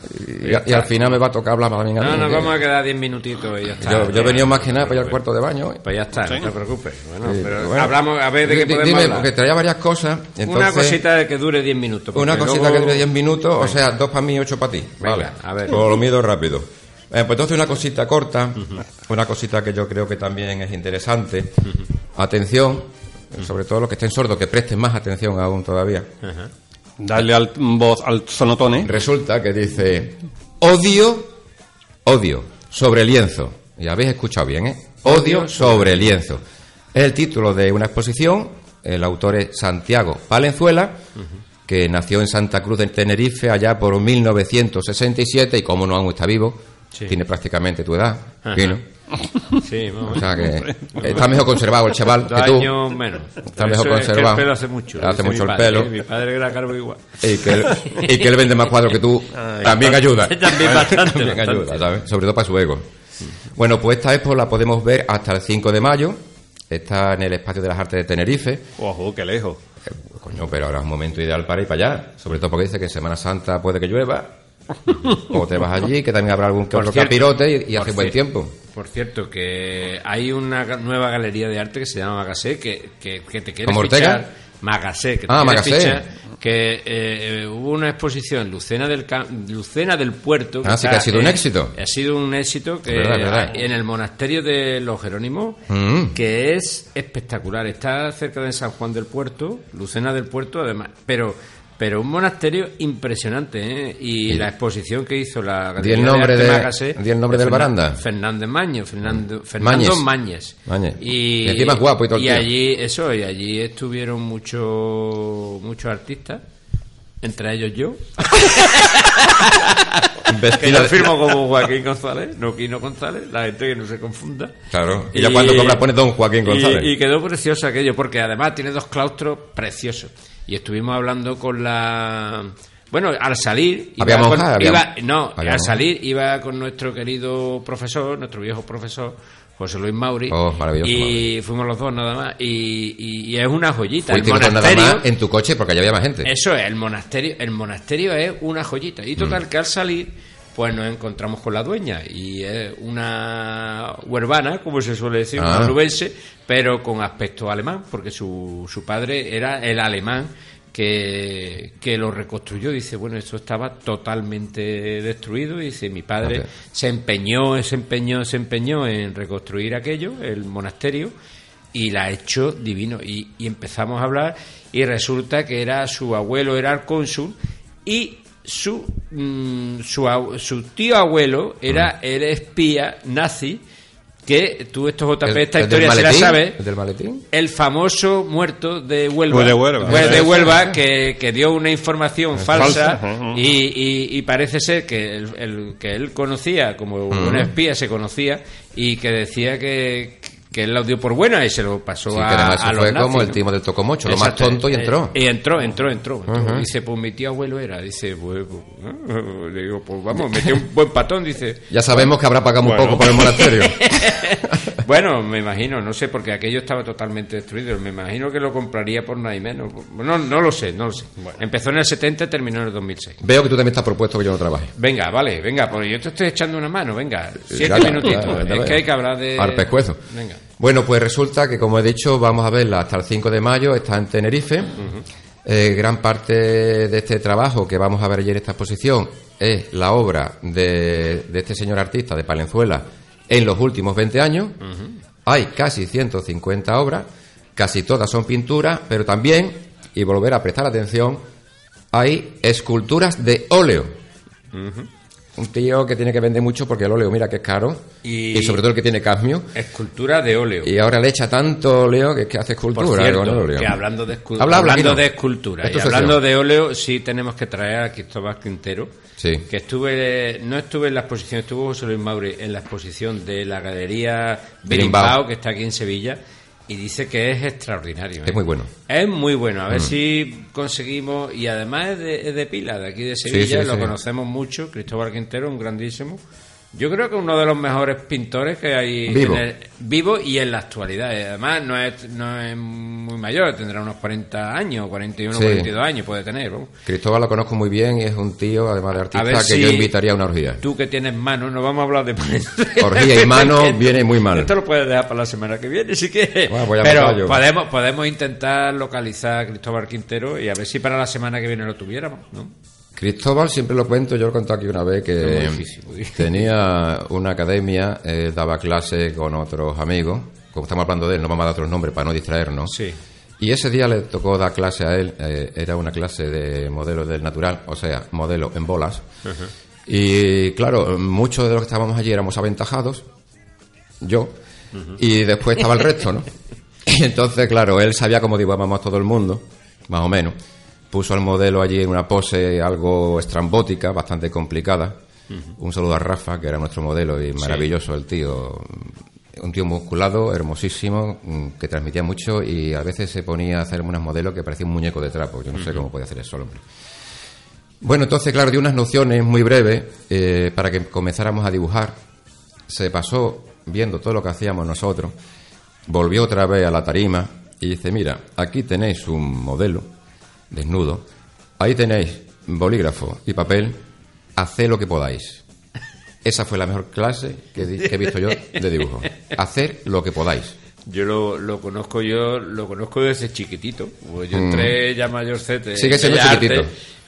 y, al final me va a tocar hablar más a mí. No, nos vamos a quedar 10 minutitos y ya está. Yo, he venido más que nada para ir al cuarto de baño. Pues ya está, no te preocupes. Bueno, pero hablamos a ver de qué podemos dime, porque traía varias cosas. una cosita que dure 10 minutos. Una cosita que dure 10 minutos, o sea, dos para mí y ocho para ti. vale, a ver. Pues lo mido rápido. Eh, pues entonces una cosita corta, una cosita que yo creo que también es interesante. Atención, sobre todo los que estén sordos, que presten más atención aún todavía. Darle al, voz al sonotone. Resulta que dice odio, odio sobre lienzo. Y habéis escuchado bien, ¿eh? Odio sobre lienzo. Es el título de una exposición. El autor es Santiago Palenzuela, que nació en Santa Cruz de Tenerife allá por 1967 y como no aún está vivo, tiene prácticamente tu edad. Sí, vamos. O sea que está mejor conservado el chaval que tú. años menos. Está mejor conservado. el pelo hace mucho. Hace mucho el pelo. Mi padre era cargo igual. Y que, él, y que él vende más cuadros que tú. también ayuda. También bastante. también ayuda, ¿sabes? Sobre todo para su ego. Bueno, pues esta expo la podemos ver hasta el 5 de mayo. Está en el Espacio de las Artes de Tenerife. Ojo, qué lejos. Eh, coño, pero ahora es un momento ideal para ir para allá. Sobre todo porque dice que en Semana Santa puede que llueva o te vas allí, que también habrá algún que otro capirote y, hace buen tiempo. Por cierto, que hay una nueva galería de arte que se llama Magasé, que, que, te quiere ¿Como Ortega? Magasé, que te ah, Magasé. que eh, hubo una exposición Lucena del Lucena del Puerto. ah, sí que ha sido un éxito. Ha sido un éxito que en el monasterio de los Jerónimos, mm. que es espectacular. Está cerca de San Juan del Puerto, Lucena del Puerto, además, pero pero un monasterio impresionante, ¿eh? Y la exposición que hizo la ¿Y el nombre, de, el nombre del baranda? Fernández Maño, Fernando, Fernando Mañez. Y, encima guapo y todo Y allí, eso, y allí estuvieron muchos muchos artistas, entre ellos yo. que yo firmo como Joaquín González, no Quino González, la gente que no se confunda. Claro, y, ya cuando compras pone Don Joaquín González. Y, y, quedó precioso aquello, porque además tiene dos claustros preciosos y estuvimos hablando con la bueno, al salir iba, no, al salir iba con nuestro querido profesor, nuestro viejo profesor José Luis Mauri. Oh, y fuimos los dos nada más. Y, es una joyita. El monasterio. en tu coche porque ya había más gente. Eso es, el monasterio, el monasterio es una joyita. Y total mm. que al salir pues nos encontramos con la dueña y es una huervana, como se suele decir, una ah. pero con aspecto alemán, porque su, su padre era el alemán que, que, lo reconstruyó. Dice, bueno, esto estaba totalmente destruido. Y dice, mi padre se empeñó, se empeñó, se empeñó en reconstruir aquello, el monasterio, y la ha hecho divino. Y, y empezamos a hablar y resulta que era su abuelo, era el cónsul, y su, mm, su, su, tío abuelo era mm. el espía nazi que tú estos JP esta historia se la sabes ¿El del maletín? el famoso muerto de Huelva. De Huelva, pues de Huelva que, que, dio una información falsa, y, y, parece ser que el, que él conocía como un espía se conocía y que decía que, que él lo dio por buena y se lo pasó a, que además a fue como el timo del tocomocho, lo más tonto y entró. Y entró, entró, entró. Dice, pues mi tío abuelo era. Dice, pues, pues le digo, pues vamos, metió un buen patón. Dice, ya sabemos que habrá pagado un poco por el monasterio. bueno, me imagino, no sé, porque aquello estaba totalmente destruido. Me imagino que lo compraría por nada y menos. No, no lo sé, no lo sé. Empezó en el 70 y terminó en el 2006. Veo que tú también estás propuesto que yo no trabaje. Venga, vale, venga, pues yo te estoy echando una mano, venga. Siete minutitos. es que hay que hablar de... Al pescuezo. Venga. Bueno, pues resulta que, como he dicho, vamos a verla hasta el 5 de mayo, está en Tenerife. Eh, gran parte de este trabajo que vamos a ver ayer en esta exposición es la obra de, este señor artista de Palenzuela en los últimos 20 años. Hay casi 150 obras, casi todas son pinturas, pero también, y volver a prestar atención, hay esculturas de óleo. Un tío que tiene que vender mucho porque el óleo, mira que es caro. Y, sobre todo el que tiene cadmio. Escultura de óleo. Y ahora le echa tanto óleo que es que hace escultura Por cierto, Que hablando de, hablando de escultura y hablando de óleo, sí tenemos que traer a Cristóbal Quintero. Sí. Que estuve, no estuve en la exposición, estuvo José Luis Mauri en la exposición de la galería Berimbau, que está aquí en Sevilla y dice que es extraordinario. Es ¿eh? muy bueno. Es muy bueno. A ver mm. si conseguimos. Y además es de, de, Pila, de aquí de Sevilla. lo conocemos mucho. Cristóbal Quintero, un grandísimo. Yo creo que uno de los mejores pintores que hay vivo, vivo y en la actualidad. Además, no es, no es muy mayor, tendrá unos 40 años, 41, 42 años puede tener. Cristóbal lo conozco muy bien y es un tío, además de artista, que yo invitaría a una orgía. Tú que tienes mano, no vamos a hablar de Orgía y mano viene muy mal. Esto lo puedes dejar para la semana que viene, si quieres. Pero podemos, podemos intentar localizar a Cristóbal Quintero y a ver si para la semana que viene lo tuviéramos, ¿no? Cristóbal, siempre lo cuento, yo lo conté aquí una vez que tenía una academia, eh, daba clase con otros amigos, como estamos hablando de él, no vamos a dar otros nombres para no distraernos. Sí. Y ese día le tocó dar clase a él, eh, era una clase de modelo del natural, o sea, modelo en bolas. Y claro, muchos de los que estábamos allí éramos aventajados, yo, y después estaba el resto, ¿no? Y entonces, claro, él sabía cómo dibujamos todo el mundo, más o menos puso al modelo allí en una pose algo estrambótica, bastante complicada. Un saludo a Rafa, que era nuestro modelo y maravilloso el tío. Un tío musculado, hermosísimo, mm, que transmitía mucho y a veces se ponía a hacer unos modelos que parecía un muñeco de trapo. Yo no sé cómo puede hacer eso hombre. Bueno, entonces, claro, dio unas nociones muy breves eh, para que comenzáramos a dibujar. Se pasó viendo todo lo que hacíamos nosotros, volvió otra vez a la tarima y dice, mira, aquí tenéis un modelo desnudo. Ahí tenéis bolígrafo y papel, haced lo que podáis. Esa fue la mejor clase que, he visto yo de dibujo. Hacer lo que podáis. Yo lo, conozco yo, lo conozco desde chiquitito. Pues yo entré mm. ya mayorcete. Sigue siendo chiquitito.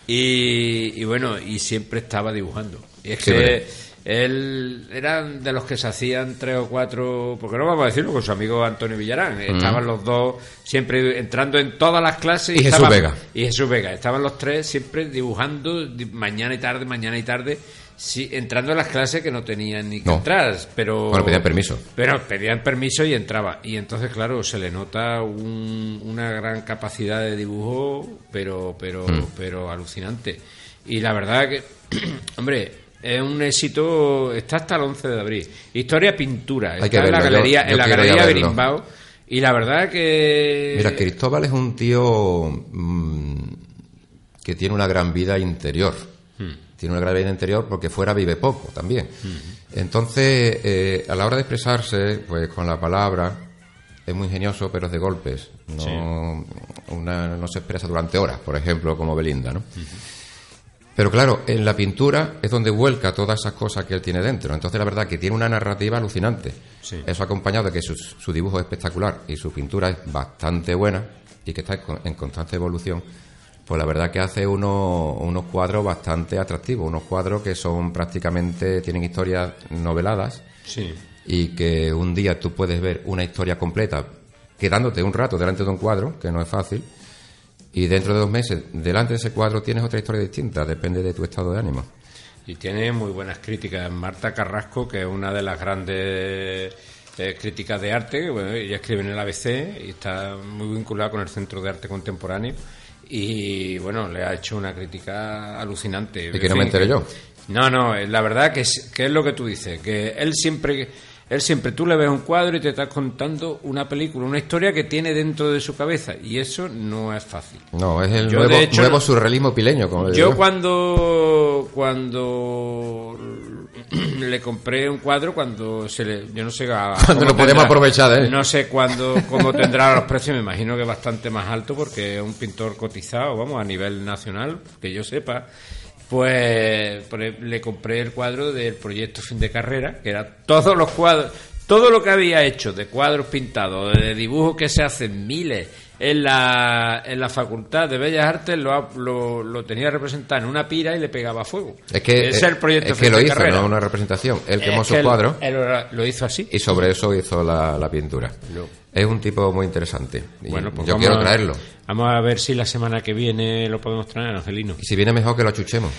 y, y, bueno, y siempre estaba dibujando. Y es que él eran de los que se hacían tres o cuatro, porque no vamos a decirlo, con su amigo Antonio Villarán. Estaban los dos siempre entrando en todas las clases. Y, Jesús Vega. Y Jesús Vega. Estaban los tres siempre dibujando mañana y tarde, mañana y tarde. Sí, entrando en las clases que no tenían ni que entrar, pero... Bueno, pedían permiso. Pero pedían permiso y entraba. Y entonces, claro, se le nota una gran capacidad de dibujo, pero, pero, mm. pero alucinante. Y la verdad que, hombre, es un éxito, está hasta el 11 de abril. Historia Pintura, está en la galería, en la galería Berimbau. Y la verdad que... Mira, Cristóbal es un tío mm, que tiene una gran vida interior. Hmm. Tiene una gran vida interior porque fuera vive poco también. Hmm. Entonces, eh, a la hora de expresarse, pues con la palabra, es muy ingenioso, pero es de golpes. No, no se expresa durante horas, por ejemplo, como Belinda, ¿no? Hmm. Pero claro, en la pintura es donde vuelca todas esas cosas que él tiene dentro. Entonces, la verdad que tiene una narrativa alucinante. Eso acompañado de que su, dibujo es espectacular y su pintura es bastante buena y que está en constante evolución. Pues la verdad que hace unos cuadros bastante atractivos, unos cuadros que son prácticamente, tienen historias noveladas y que un día tú puedes ver una historia completa quedándote un rato delante de un cuadro, que no es fácil, y dentro de dos meses, delante de ese cuadro tienes otra historia distinta, depende de tu estado de ánimo. Y tiene muy buenas críticas. Marta Carrasco, que es una de las grandes eh, críticas de arte, bueno, ella escribe en el ABC y está muy vinculada con el Centro de Arte Contemporáneo. Y bueno, le ha hecho una crítica alucinante. Y que no me enteré yo. No, no, la verdad que es, que es lo que tú dices, que él siempre él siempre, tú le ves un cuadro y te estás contando una película, una historia que tiene dentro de su cabeza. Y eso no es fácil. No, es el nuevo, surrealismo pileño. Como yo cuando, cuando le compré un cuadro, cuando se le... Yo no sé... cuando lo podemos aprovechar, ¿eh? No sé cuándo, cómo tendrá los precios, me imagino que bastante más alto porque es un pintor cotizado, vamos, a nivel nacional, que yo sepa. Pues, le compré el cuadro del proyecto fin de carrera, que era todos los cuadros, todo lo que había hecho de cuadros pintados, de dibujos que se hacen miles en la, en la Facultad de Bellas Artes, lo, lo, tenía representado en una pira y le pegaba fuego. Es que, es el proyecto es que lo hizo, no una representación. Él quemó su cuadro. Él lo hizo así. Y sobre eso hizo la, la pintura. Es un tipo muy interesante. bueno, pues yo quiero traerlo. Vamos a ver si la semana que viene lo podemos traer, Angelino. Y si viene mejor que lo achuchemos.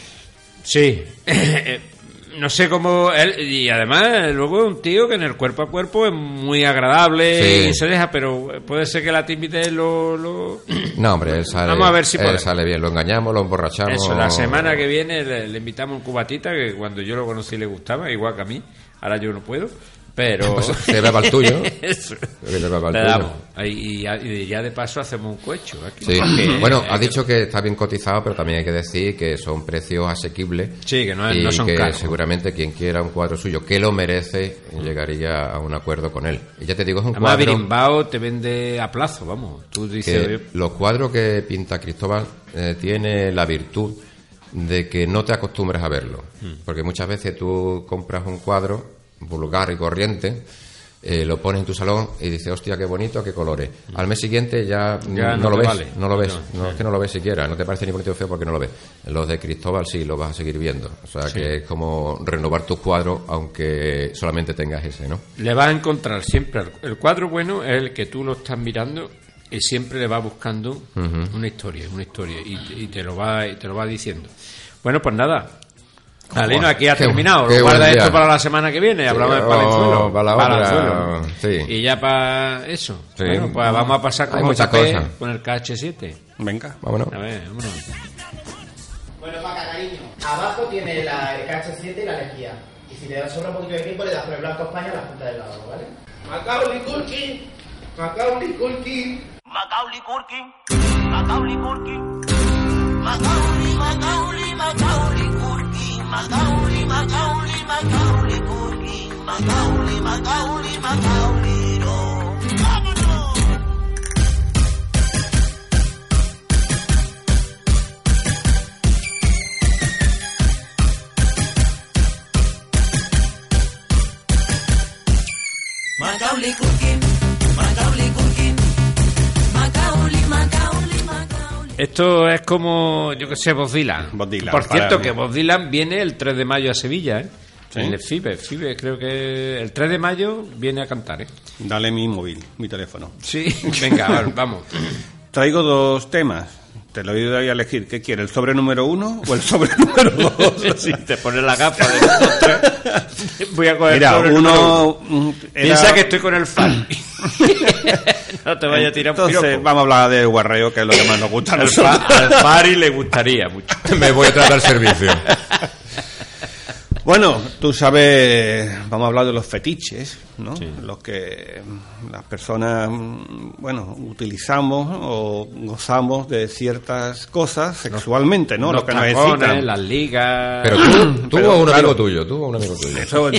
Sí. no sé cómo él y además luego es un tío que en el cuerpo a cuerpo es muy agradable Sí. y se deja pero puede ser que la timidez lo, lo- No, hombre, él sale, Vamos a ver si él sale bien. Lo engañamos, lo emborrachamos. eso la semana que viene le, le invitamos un cubatita que cuando yo lo conocí le gustaba igual que a mí ahora yo no puedo pero Pues se beba el tuyo. Eso. Le beba el tuyo. y, ya, y ya de paso hacemos un cohecho aquí. Sí. Porque- Bueno, has dicho que está bien cotizado, pero también hay que decir que son precios asequibles. Sí, que no, es- y no son que caros. seguramente quien quiera un cuadro suyo que lo merece llegaría a un acuerdo con él. Y ya te digo, es un Además, cuadro Birimbao te vende a plazo, vamos. Tú dices, que los cuadros que pinta Cristóbal eh, tiene la virtud de que no te acostumbres a verlo. Hmm. Porque muchas veces tú compras un cuadro vulgar y corriente, eh, lo pones en tu salón y dices, hostia, qué bonito, qué colores. Al mes siguiente ya. Ya no, no lo ves, vale. no lo ves, No. no, es que no lo ves siquiera, no te parece ni bonito ni feo porque no lo ves. Los de Cristóbal sí lo vas a seguir viendo. O sea Sí. que es como renovar tus cuadros aunque solamente tengas ese, ¿no? le vas a encontrar siempre. El cuadro bueno es el que tú lo estás mirando y siempre le vas buscando una historia, una historia. Y, y te lo va y te lo va diciendo. Bueno, pues nada. Alino, aquí ha Qué- terminado. qué Guarda esto para la semana que viene. Hablamos de oh, Palenzuelo. para la Palenzuelo. sí. Y ya para eso. Sí. Bueno, pues vamos a pasar con cosas. con el KH7. Venga. Vámonos. A ver, vámonos. Bueno, Paca, cariño. Abajo tiene la el KH7 y la lejía. Y si te da sobra un poquito de tiempo, le das con el blanco España a la punta del lado, ¿vale? Macaulay Culkin. Macaulay Culkin. Macaulay Culkin, Macaulay Culkin, Macaulay, Macaulay, Macaulay Culkin, Macaulay, Macaulay, Macaulay Culkin, Macaulay, Macaulay, Macaulay, Esto es como, yo que sé, Bob Dylan. Bob Dylan, Por cierto, que Bob Dylan viene el 3 de mayo a Sevilla, ¿eh? ¿Sí? En el FIBE, FIBE, creo que el 3 de mayo viene a cantar, ¿eh? Dale mi móvil, mi teléfono. Sí, venga, a ver, vamos. Traigo dos temas. Te lo doy a elegir. ¿Qué quieres? ¿El sobre número uno o el sobre número dos? Si te pones la gafa de voy a coger Mira, sobre el número uno... mm, era- Piensa que estoy con el fan. no te vaya a tirar un Entonces, piropo. vamos a hablar del guarreo, que es lo que más nos gusta Al, Fari le gustaría mucho. Me voy a tratar servicio. Bueno, tú sabes, vamos a hablar de los fetiches, ¿no? Los que las personas, bueno, utilizamos o gozamos de ciertas cosas sexualmente, ¿no? Los Lo que nos tacones, excitan. las ligas... Pero tú, tú Pero, o un claro. amigo tuyo, tú o un amigo tuyo. Eso-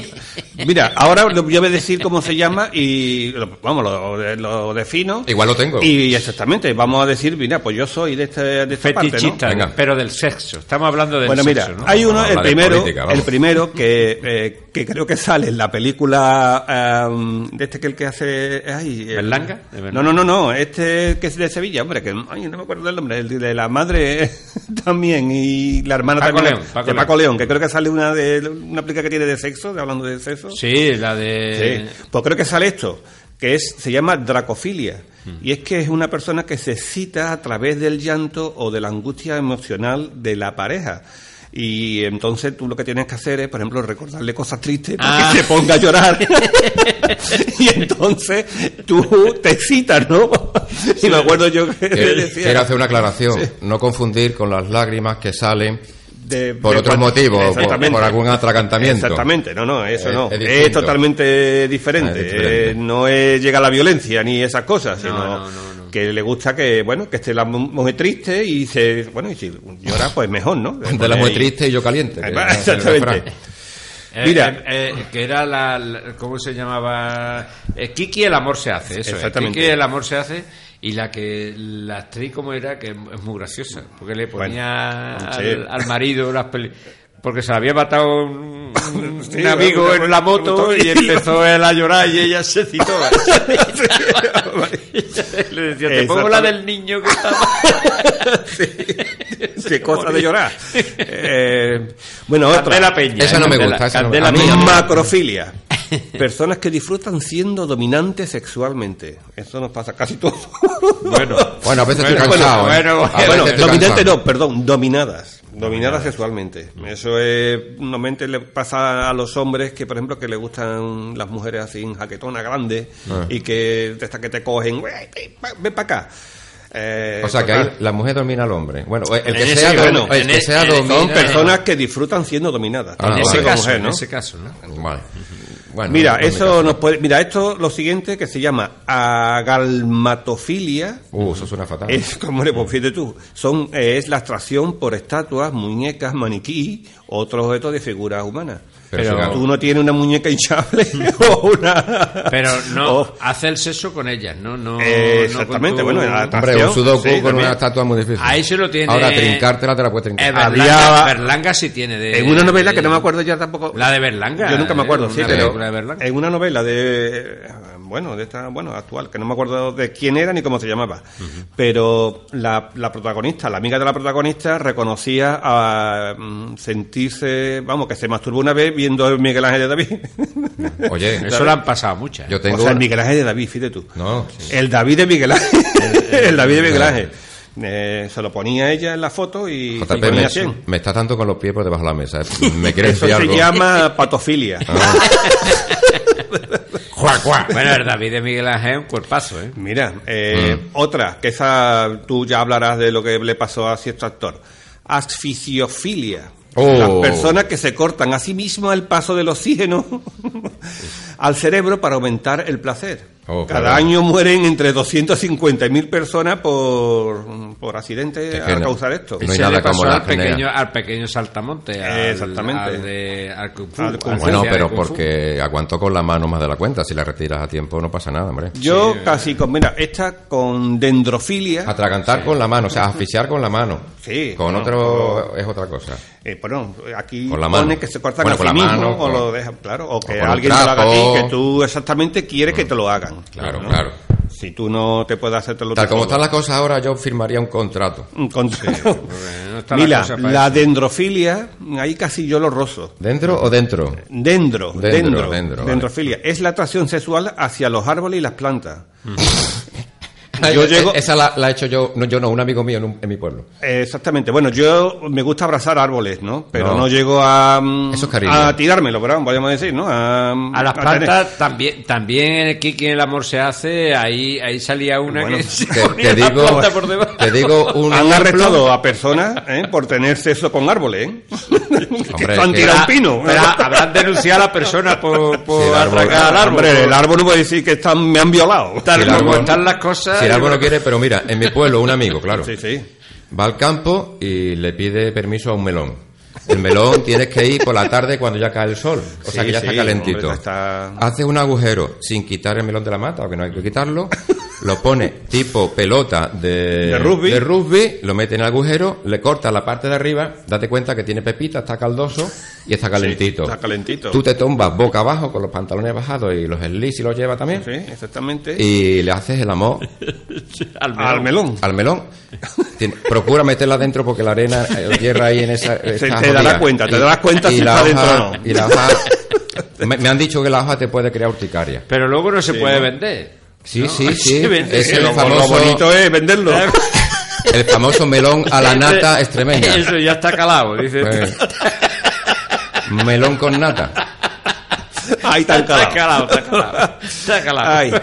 mira, ahora yo voy a decir cómo se llama y, lo- vamos, lo, lo defino. Igual lo tengo. Y exactamente, vamos a decir, mira, pues yo soy de, este, de esta parte, ¿no? Fetichista, pero del sexo. Estamos hablando del Bueno, sexo, mira, ¿no? hay uno, el primero, política, el primero que, eh, que creo que sale en la película em, de este que el que hace, ay, el- ¿Berlanga? No, no, no, no, este que es de Sevilla, hombre, que ay, no me acuerdo del nombre, el de la madre también y la hermana Paco también, León, Paco de. Paco León, que creo que sale una de una película que tiene de sexo, de hablando de sexo. Sí, la de... Sí, pues creo que sale esto, que es se llama dracofilia. Y es que es una persona que se excita a través del llanto o de la angustia emocional de la pareja. Y entonces tú lo que tienes que hacer es, por ejemplo, recordarle cosas tristes para Ah. que se ponga a llorar. y entonces tú te excitas, ¿no? y me acuerdo yo que decía... Quiero hacer una aclaración. No confundir con las lágrimas que salen de- por de otros motivos, por, algún atracantamiento. Exactamente, no, no, eso Es- no. es totalmente diferente. Ah, es diferente. Eh, no es llega la violencia ni esas cosas, sino no, no, no. Que le gusta que, bueno, que esté la mu- mujer triste y se, bueno, y si llora, pues mejor, ¿no? De la muy triste y yo caliente. que Exactamente. Eh, Mira. eh, eh, que era la, la- ¿Cómo se llamaba? Eh, Kiki, el amor se hace, eso es. Exactamente. Kiki, el amor se hace. Y la que la actriz, como era, que es muy graciosa. Porque le ponía Bueno, al, marido las peli. Porque se le había matado un, un- Sí, un amigo en la moto y empezó él a llorar y ella se citó. le decía, te pongo la del niño que estaba. Qué cosa de llorar. Eh, bueno, otra. Candela Peña. Esa no me Candela- gusta, esa no me- Candela a mí- Peña. Macrofilia. personas que disfrutan siendo dominantes sexualmente. Eso nos pasa casi todo. Bueno, Bueno, a veces Bueno, estoy cansado. bueno, ¿eh? bueno, dominante cansado. no, perdón, dominadas. Dominadas sexualmente. Eso es, normalmente le pasa a los hombres que, por ejemplo, que le gustan las mujeres así, en jaquetona grande, Ah. y que hasta que te cogen, "Ven, para acá. Eh, O sea, que ahí la mujer domina al hombre. Bueno, el que En sea, dom- bueno, el en que sea en- domina... Son personas que disfrutan siendo dominadas. Ah, en ese caso, mujer, en ¿no? ese caso, ¿no? Vale. Bueno, Mira, no eso nos puede. Mira, esto lo siguiente que se llama agalmatofilia. Uh, eso suena fatal. Es como le fíjate tú, son eh, es la atracción por estatuas, muñecas, maniquí, otros objetos de figuras humanas. Pero Pero- si- Tú no tienes una muñeca hinchable o una. Pero no, hace el sexo con ellas, ¿no? no Eh, no exactamente, con tu- bueno, la- Hombre, un sudoku Sí, con también. una estatua es muy difícil. Ahí se lo tiene. Ahora, trincártela te la puedes trincar. Eh, Berlanga, Había- Berlanga sí tiene de. En una novela de- que no me acuerdo ya tampoco. La de Berlanga. Yo nunca me acuerdo, eh, sí, pero película de Berlanga. en una novela de bueno, de esta, bueno, actual, que no me acuerdo de quién era ni cómo se llamaba. Pero la, la protagonista, la amiga de la protagonista reconocía a mm, sentirse, vamos, que se masturbó una vez viendo el Miguel Ángel de David. Oye, Eso lo han pasado muchas. yo tengo... o sea, el Miguel Ángel de David, fíjate tú. No, El David de Miguel Ángel. el David de Miguel Ángel. Eh, se lo ponía ella en la foto y JP, ponía me, 100. me está tanto con los pies por debajo de la mesa. ¿eh? Me quieres Eso se algo. llama patofilia. Juá, juá. Bueno, el David de Miguel Ángel es un cuerpazo, ¿eh? Mira, eh, otra, que esa tú ya hablarás de lo que le pasó a cierto actor. Asfisiofilia. Oh. Las personas que se cortan a sí mismas el paso del oxígeno al cerebro para aumentar el placer. Oh, Cada claro. año mueren entre 250.000 personas por, por accidentes Es que a no- causar esto. No hay Se nada como la al pequeño, al pequeño saltamonte. Al, Exactamente. Al, de, al Kung Fu, Al Kung Fu. Bueno, pero Kung porque aguantó con la mano más de la cuenta. Si la retiras a tiempo no pasa nada, hombre. Yo casi con, mira, esta con dendrofilia. Atragantar con la mano, o sea, asfixiar con la mano. Sí, Con no, otro es otra cosa. Eh, bueno, aquí Con la pone mano. que se cortan Bueno, a sí con la mismo mano, o con- lo dejan, claro, o que con un alguien te lo haga a ti, que tú exactamente quieres que te lo hagan. Claro, ¿no? claro. Si tú no te puedes hacer, te lo Tal como están las cosas ahora, yo firmaría un contrato. Un contrato. no está la Mira, la dendrofilia, ahí casi yo lo rozo. ¿Dentro o dentro? Dendro, Dendro, dendro, dendro, vale. dendrofilia. Es la atracción sexual hacia los árboles y las plantas. Yo Yo llego- Esa la, la he hecho yo, no, yo no, un amigo mío en, un- en mi pueblo. Eh, Exactamente. Bueno, yo me gusta abrazar árboles, ¿no? Pero no, No. llego a, mm, Eso es cariño. a tirármelo, pero podríamos decir, ¿no? A, A las tener- plantas también, también en el Kiki en el amor se hace, ahí, ahí salía una Bueno, que se Te, la digo, por debajo. te digo un Han ejemplo. arrestado a personas ¿eh? por tener sexo con árboles, ¿eh? que han tirado un pino. Pero habrán denunciado a la persona por, por Sí, el árbol- atracar al árbol. Hombre, el árbol no puede decir que están, me han violado. Tal como están las cosas. Si árbol no quiere, pero mira, en mi pueblo un amigo, claro, Sí, sí. va al campo y le pide permiso a un melón. El melón tienes que ir por la tarde cuando ya cae el sol, o sea que ya sí, está calentito. hombre, está- Hace un agujero sin quitar el melón de la mata, porque no hay que quitarlo, lo pone tipo pelota de, De rugby. rugby, lo mete en el agujero, le corta la parte de arriba, date cuenta que tiene pepita, está caldoso y está calentito. está calentito. Tú te tumbas boca abajo con los pantalones bajados y los slips y los lleva también. Sí, exactamente. Y le haces el amor al Al melón. al melón. Procura meterla dentro porque la arena, eh, la tierra ahí en esa. Se te dará jodida. cuenta, te darás cuenta si la está dentro hoja- o no. Y la hoja. Me, me han dicho que la hoja te puede crear urticaria. Pero luego no se puede ¿no? vender. Sí, sí, Sí, sí. Es el lo, lo famoso, bonito es venderlo. el famoso melón a la nata extremeña. Eso ya está calado, dice. Eh, melón con nata. Ahí está Está calado. calado, está calado. Está calado. Ay.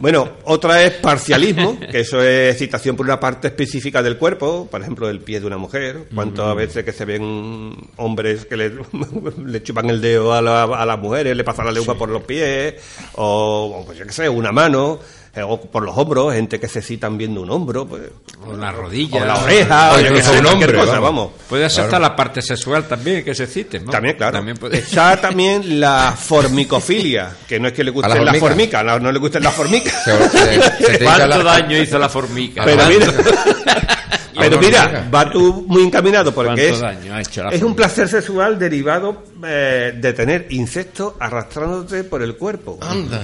Bueno, otra es parcialismo, que eso es excitación por una parte específica del cuerpo, por ejemplo, el pie de una mujer. ¿Cuántas veces que se ven hombres que le, le chupan el dedo a, la- a las mujeres, le pasan la lengua por los pies, o, pues yo qué sé, una mano, o por los hombros, gente que se excitan viendo un hombro, pues, O la rodilla. o la oreja, O incluso un cualquier hombre, cosa, vamos. vamos. Puede ser hasta la parte sexual también, que se cite. ¿no? También, claro. También puede Está también la formicofilia, que no es que le gusten las hormigas. formicas, no, no le gusten las formicas. Se- ¿Cuánto la- daño hizo la formica? Pero mira, pero mira, va tú muy encaminado porque ¿Cuánto es, daño ha hecho la es un placer sexual derivado eh, de tener insectos arrastrándote por el cuerpo, Anda.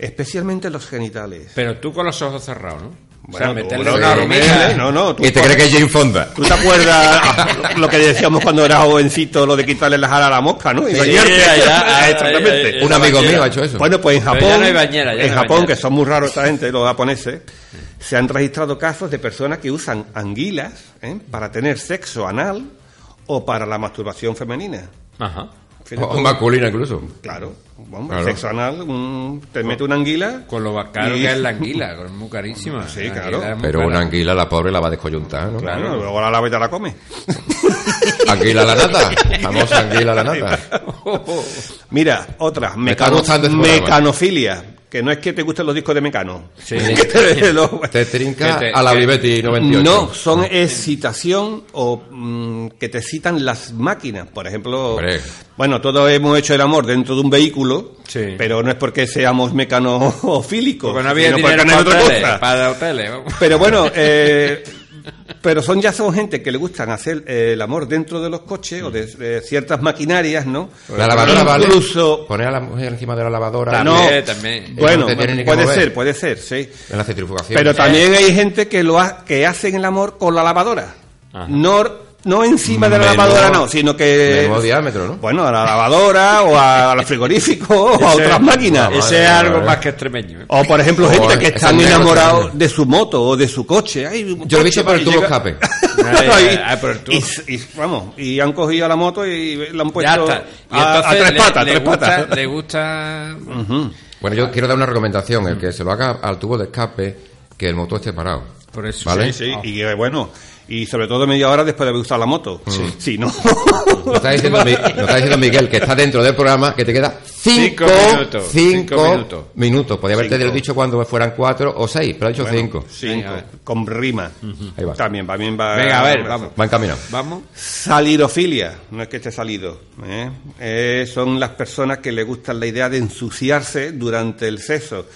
Especialmente los genitales. Pero tú con los ojos cerrados, ¿no? o sea, Bueno, meterle una no, hormiga. no, no, tú- Y te crees que es Jane Fonda. ¿Tú te acuerdas lo que decíamos cuando eras jovencito, lo de quitarle las alas a la mosca, ¿no? Y bañarte. ya, ya, Exactamente. ya, Un amigo bañera. mío ha hecho eso. Bueno, pues en Japón, ya no hay bañera, ya en no Japón, bañera. que son muy raros esta gente, los japoneses, se han registrado casos de personas que usan anguilas ¿eh? para tener sexo anal o para la masturbación femenina. Ajá. Fíjate O tú. masculina incluso. Claro, vamos, Claro. sexo anal, un- te mete una anguila. Con lo caro y- que es la anguila, es muy carísima. Sí, La claro. Pero cara. una anguila, la pobre, la va a descoyuntar, ¿no? Claro, luego la lava y te la come. Anguila a la nata. Famosa anguila a la nata. Mira, otra, mecano- este programa. mecanofilia, que no es que te gusten los discos de Mecano. Sí. Que te- lo- Te trinca Que te- a la Olivetti 98. No, son excitación o mm, que te excitan las máquinas. Por ejemplo, Hombre. bueno, todos hemos hecho el amor dentro de un vehículo, Sí. pero no es porque seamos mecanofílicos, Porque no había sino dinero para otra hoteles, cosa. para hoteles. Pero bueno, eh, pero son ya son gente que le gustan hacer eh, el amor dentro de los coches o de, de ciertas maquinarias, ¿no? La lavadora vale. Incluso, Poner a la mujer encima de la lavadora. no, También, también. bueno, no ni que puede mover. ser, puede ser, sí. En la centrifugación. Pero también hay gente que lo ha- que hacen el amor con la lavadora. Ajá. No, no encima de la Menudo- lavadora, no, sino que. Menudo diámetro, ¿no? Bueno, a la lavadora o a- al frigorífico o a otras máquinas. Ese es algo madre. más que extremeño. ¿eh? O por ejemplo, O gente que están enamorados de su moto o de su coche. Ay, un Yo lo he visto por el tubo llega- escape. Ay, y, ay, ay, por el tubo. y- y- vamos, y han cogido la moto y la han Ya puesto está. Y a, tres patas, le tres gusta, patas. Le gusta. Bueno, yo quiero dar una recomendación. El que se lo haga al tubo de escape, que el motor esté parado. Por eso. ¿Vale? Sí, sí, y eh, bueno, y sobre todo media hora después de haber usado la moto. Mm. Si no. Lo está, diciendo, lo está diciendo Miguel, que está dentro del programa, que te queda cinco, Cinco minutos, cinco cinco minutos. minutos. Podría haberte Cinco. dicho cuando fueran cuatro o seis, pero ha dicho Bueno, cinco. cinco, con rima. Ahí va. También, también va. Venga, a ver, vamos. Va encaminado. Vamos. Salidofilia, no es que esté salido. ¿eh? Eh, son las personas que le gustan la idea de ensuciarse durante el sexo.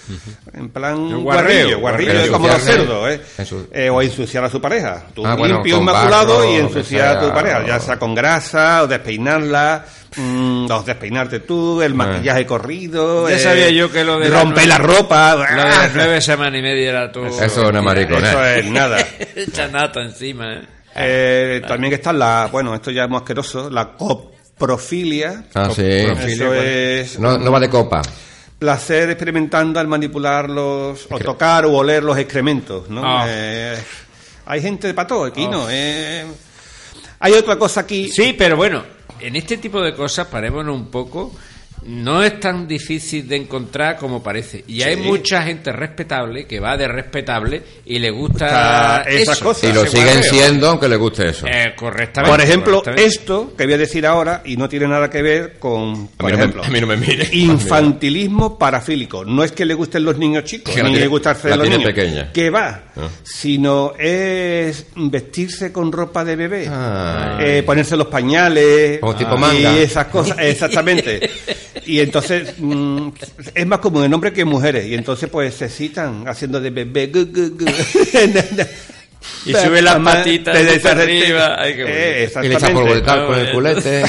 En plan, guarrillo, guarrillo guarreo. es como los cerdos. ¿eh? Eh, o ensuciar a su pareja. Tú Ah, bueno, limpio, con inmaculado barro, y ensuciar a tu pareja, o- ya sea con grasa o despeinarla. mm, o despeinarte tú, el maquillaje corrido, Ya eh, sabía yo que lo de la romper la ropa, Lo de las nueve semanas y media era todo. Eso es una maricona. eso es nada. Echa nata encima, ¿eh? Eh, también está la, bueno, esto ya es muy asqueroso, la coprofilia. Ah, sí. Eso es No, no va de copa. Placer experimentando al manipular los, o tocar o oler los excrementos, ¿no? Ah. Eh, hay gente de pato aquí, ¿no? Eh, hay otra cosa aquí. Sí, pero bueno, en este tipo de cosas, parémonos un poco, no es tan difícil de encontrar como parece. Y hay mucha gente respetable que va de respetable y le gusta Gusta esas eso, cosas. Y lo siguen siendo aunque le guste eso. Eh, correctamente. Por ejemplo, correctamente. esto que voy a decir ahora y no tiene nada que ver con, a, mí por no ejemplo, me, a mí no me mire. infantilismo parafílico. No es que le gusten los niños chicos, Que ni tiene- le gusta hacer la los tiene niños. pequeña. Que va, Ah. sino es vestirse con ropa de bebé, Ah. eh, ponerse los pañales Como tipo y manga. esas cosas, exactamente. Y entonces mm, es más común en hombres que en mujeres. Y entonces pues se citan haciendo de bebé. gu, gu, gu. Y sube las patitas desde arriba. Ay, qué bonito. Eh, Y le echa polvo de exactamente. talco en el culete.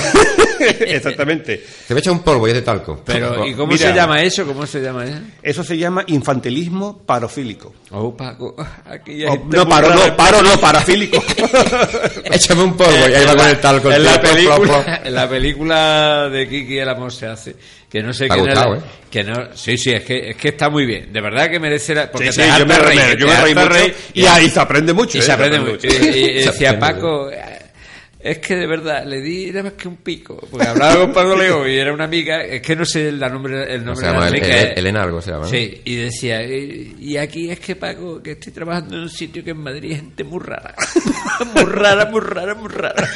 exactamente. Te voy a echar un polvo y es de talco. Pero, ¿y cómo Mira. se llama eso? ¿Cómo se llama eso? Eso se llama infantilismo parofílico. Oh, Paco, aquí hay O- gente no, paro, no, paro, no, parafílico. Échame un polvo y ahí va con el talco. en, la película, en la película de Kiki el amor se hace que no sé gustado, la- ¿eh? que no sí sí es que es que está muy bien de verdad que merece la, porque Sí, te sí, harta yo me, te yo me reí mucho. reír, y, ahí se aprende mucho. y ¿eh? se aprende mucho y, y- decía Paco eh, es que de verdad le di nada más que un pico porque hablaba con Paco Leo y era una amiga es que no sé el nombre el No, nombre se llama de la el, amiga el, eh. Elena algo se llama. ¿no? Sí, y decía, y, y aquí es que Paco, que estoy trabajando en un sitio que en Madrid hay gente muy rara. muy rara, muy rara, muy rara.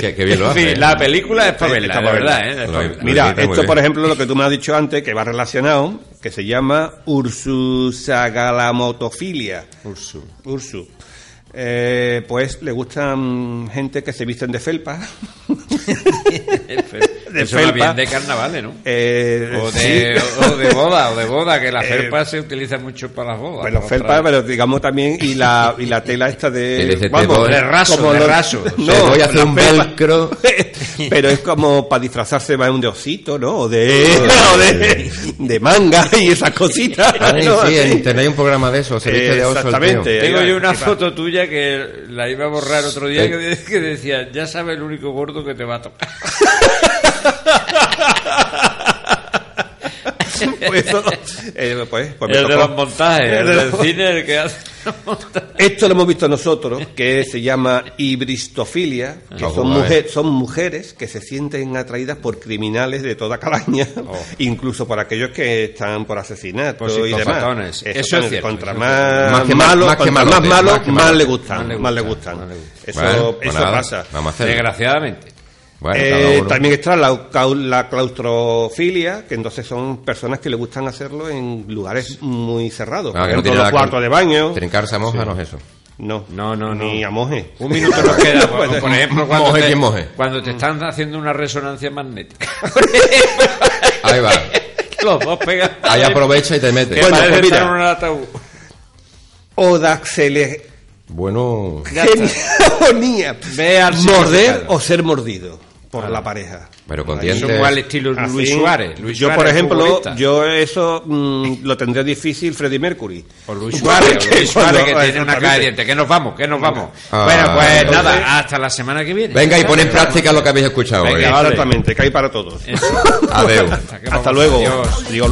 Que, que bien lo hace. fin, ¿eh? la película es para Sí, verla, verdad. ¿eh? Es Lo-. Mira, esto por ejemplo, lo que tú me has dicho antes, que va relacionado, que se llama ursusagalamotofilia. Ursu. Ursu. Eh, pues le gustan gente que se visten de felpa de Eso felpa. bien de carnavales, ¿no? Eh, O de, sí. o de boda, o de boda, que la Eh, felpa se utiliza mucho para las bodas. Bueno, para felpa, pero digamos también, y la, y la tela esta de... te vamos, voy- de raso, como de los- raso. No, Te voy a hacer un felpa. velcro. pero es como para disfrazarse más de osito, ¿no? O de, o de, de manga y esas cositas. Ay, ¿no? sí, en Así. internet hay un programa de eso, se viste de oso el tío. Exactamente. Tengo yo una foto tuya que la iba a borrar otro día que, de- que decía, ya sabes el único gordo que te va a tocar. Pues eso, eh, pues, pues el de los montajes, el El de del los- cine, el que hace los montajes. Esto lo hemos visto nosotros, que se llama hibristofilia, que Ah, son, mujer- son mujeres que se sienten atraídas por criminales de toda calaña, Oh. incluso por aquellos que están por asesinato Por y demás. psicopatones. Eso es cierto, Contra eso es más, cierto. Más que malo, mal- más que contra malote, más malo, más le gustan, Más le gustan. Eso, Bueno, pues eso nada, pasa. Desgraciadamente. Bueno, Eh, también está la, claustrofilia, que entonces son personas que le gustan hacerlo en lugares muy cerrados. Ah, Por no ejemplo, tiene los cuartos de baño. Trincarse a moja no es eso. No, No, no, no. Ni a moje. Un minuto nos queda. Por, Pues, por ejemplo, cuando moje te, moje. cuando te están haciendo una resonancia magnética. Ahí va. Los dos pegan. Ahí aprovecha y te mete. Bueno, pues mira. estar en un ataúd. Odaxele Bueno, al Morder o ser mordido por la pareja. pero con Ahí. Eso dientes. es al estilo Luis Suárez. Luis yo, Suárez, por ejemplo, futbolista. yo eso mm, lo tendría difícil Freddie Mercury. O Luis Suárez, o Luis Suárez que tiene una cara de dientes. Que nos vamos, que nos vamos. Ah, bueno, pues entonces- nada, hasta la semana que viene. Venga y pon en práctica lo que habéis escuchado Venga, hoy. Exactamente, que hay para todos. Adeu. Hasta, vamos. luego. Adiós. Adiós.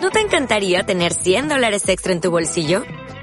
¿No te encantaría tener 100 dólares extra en tu bolsillo?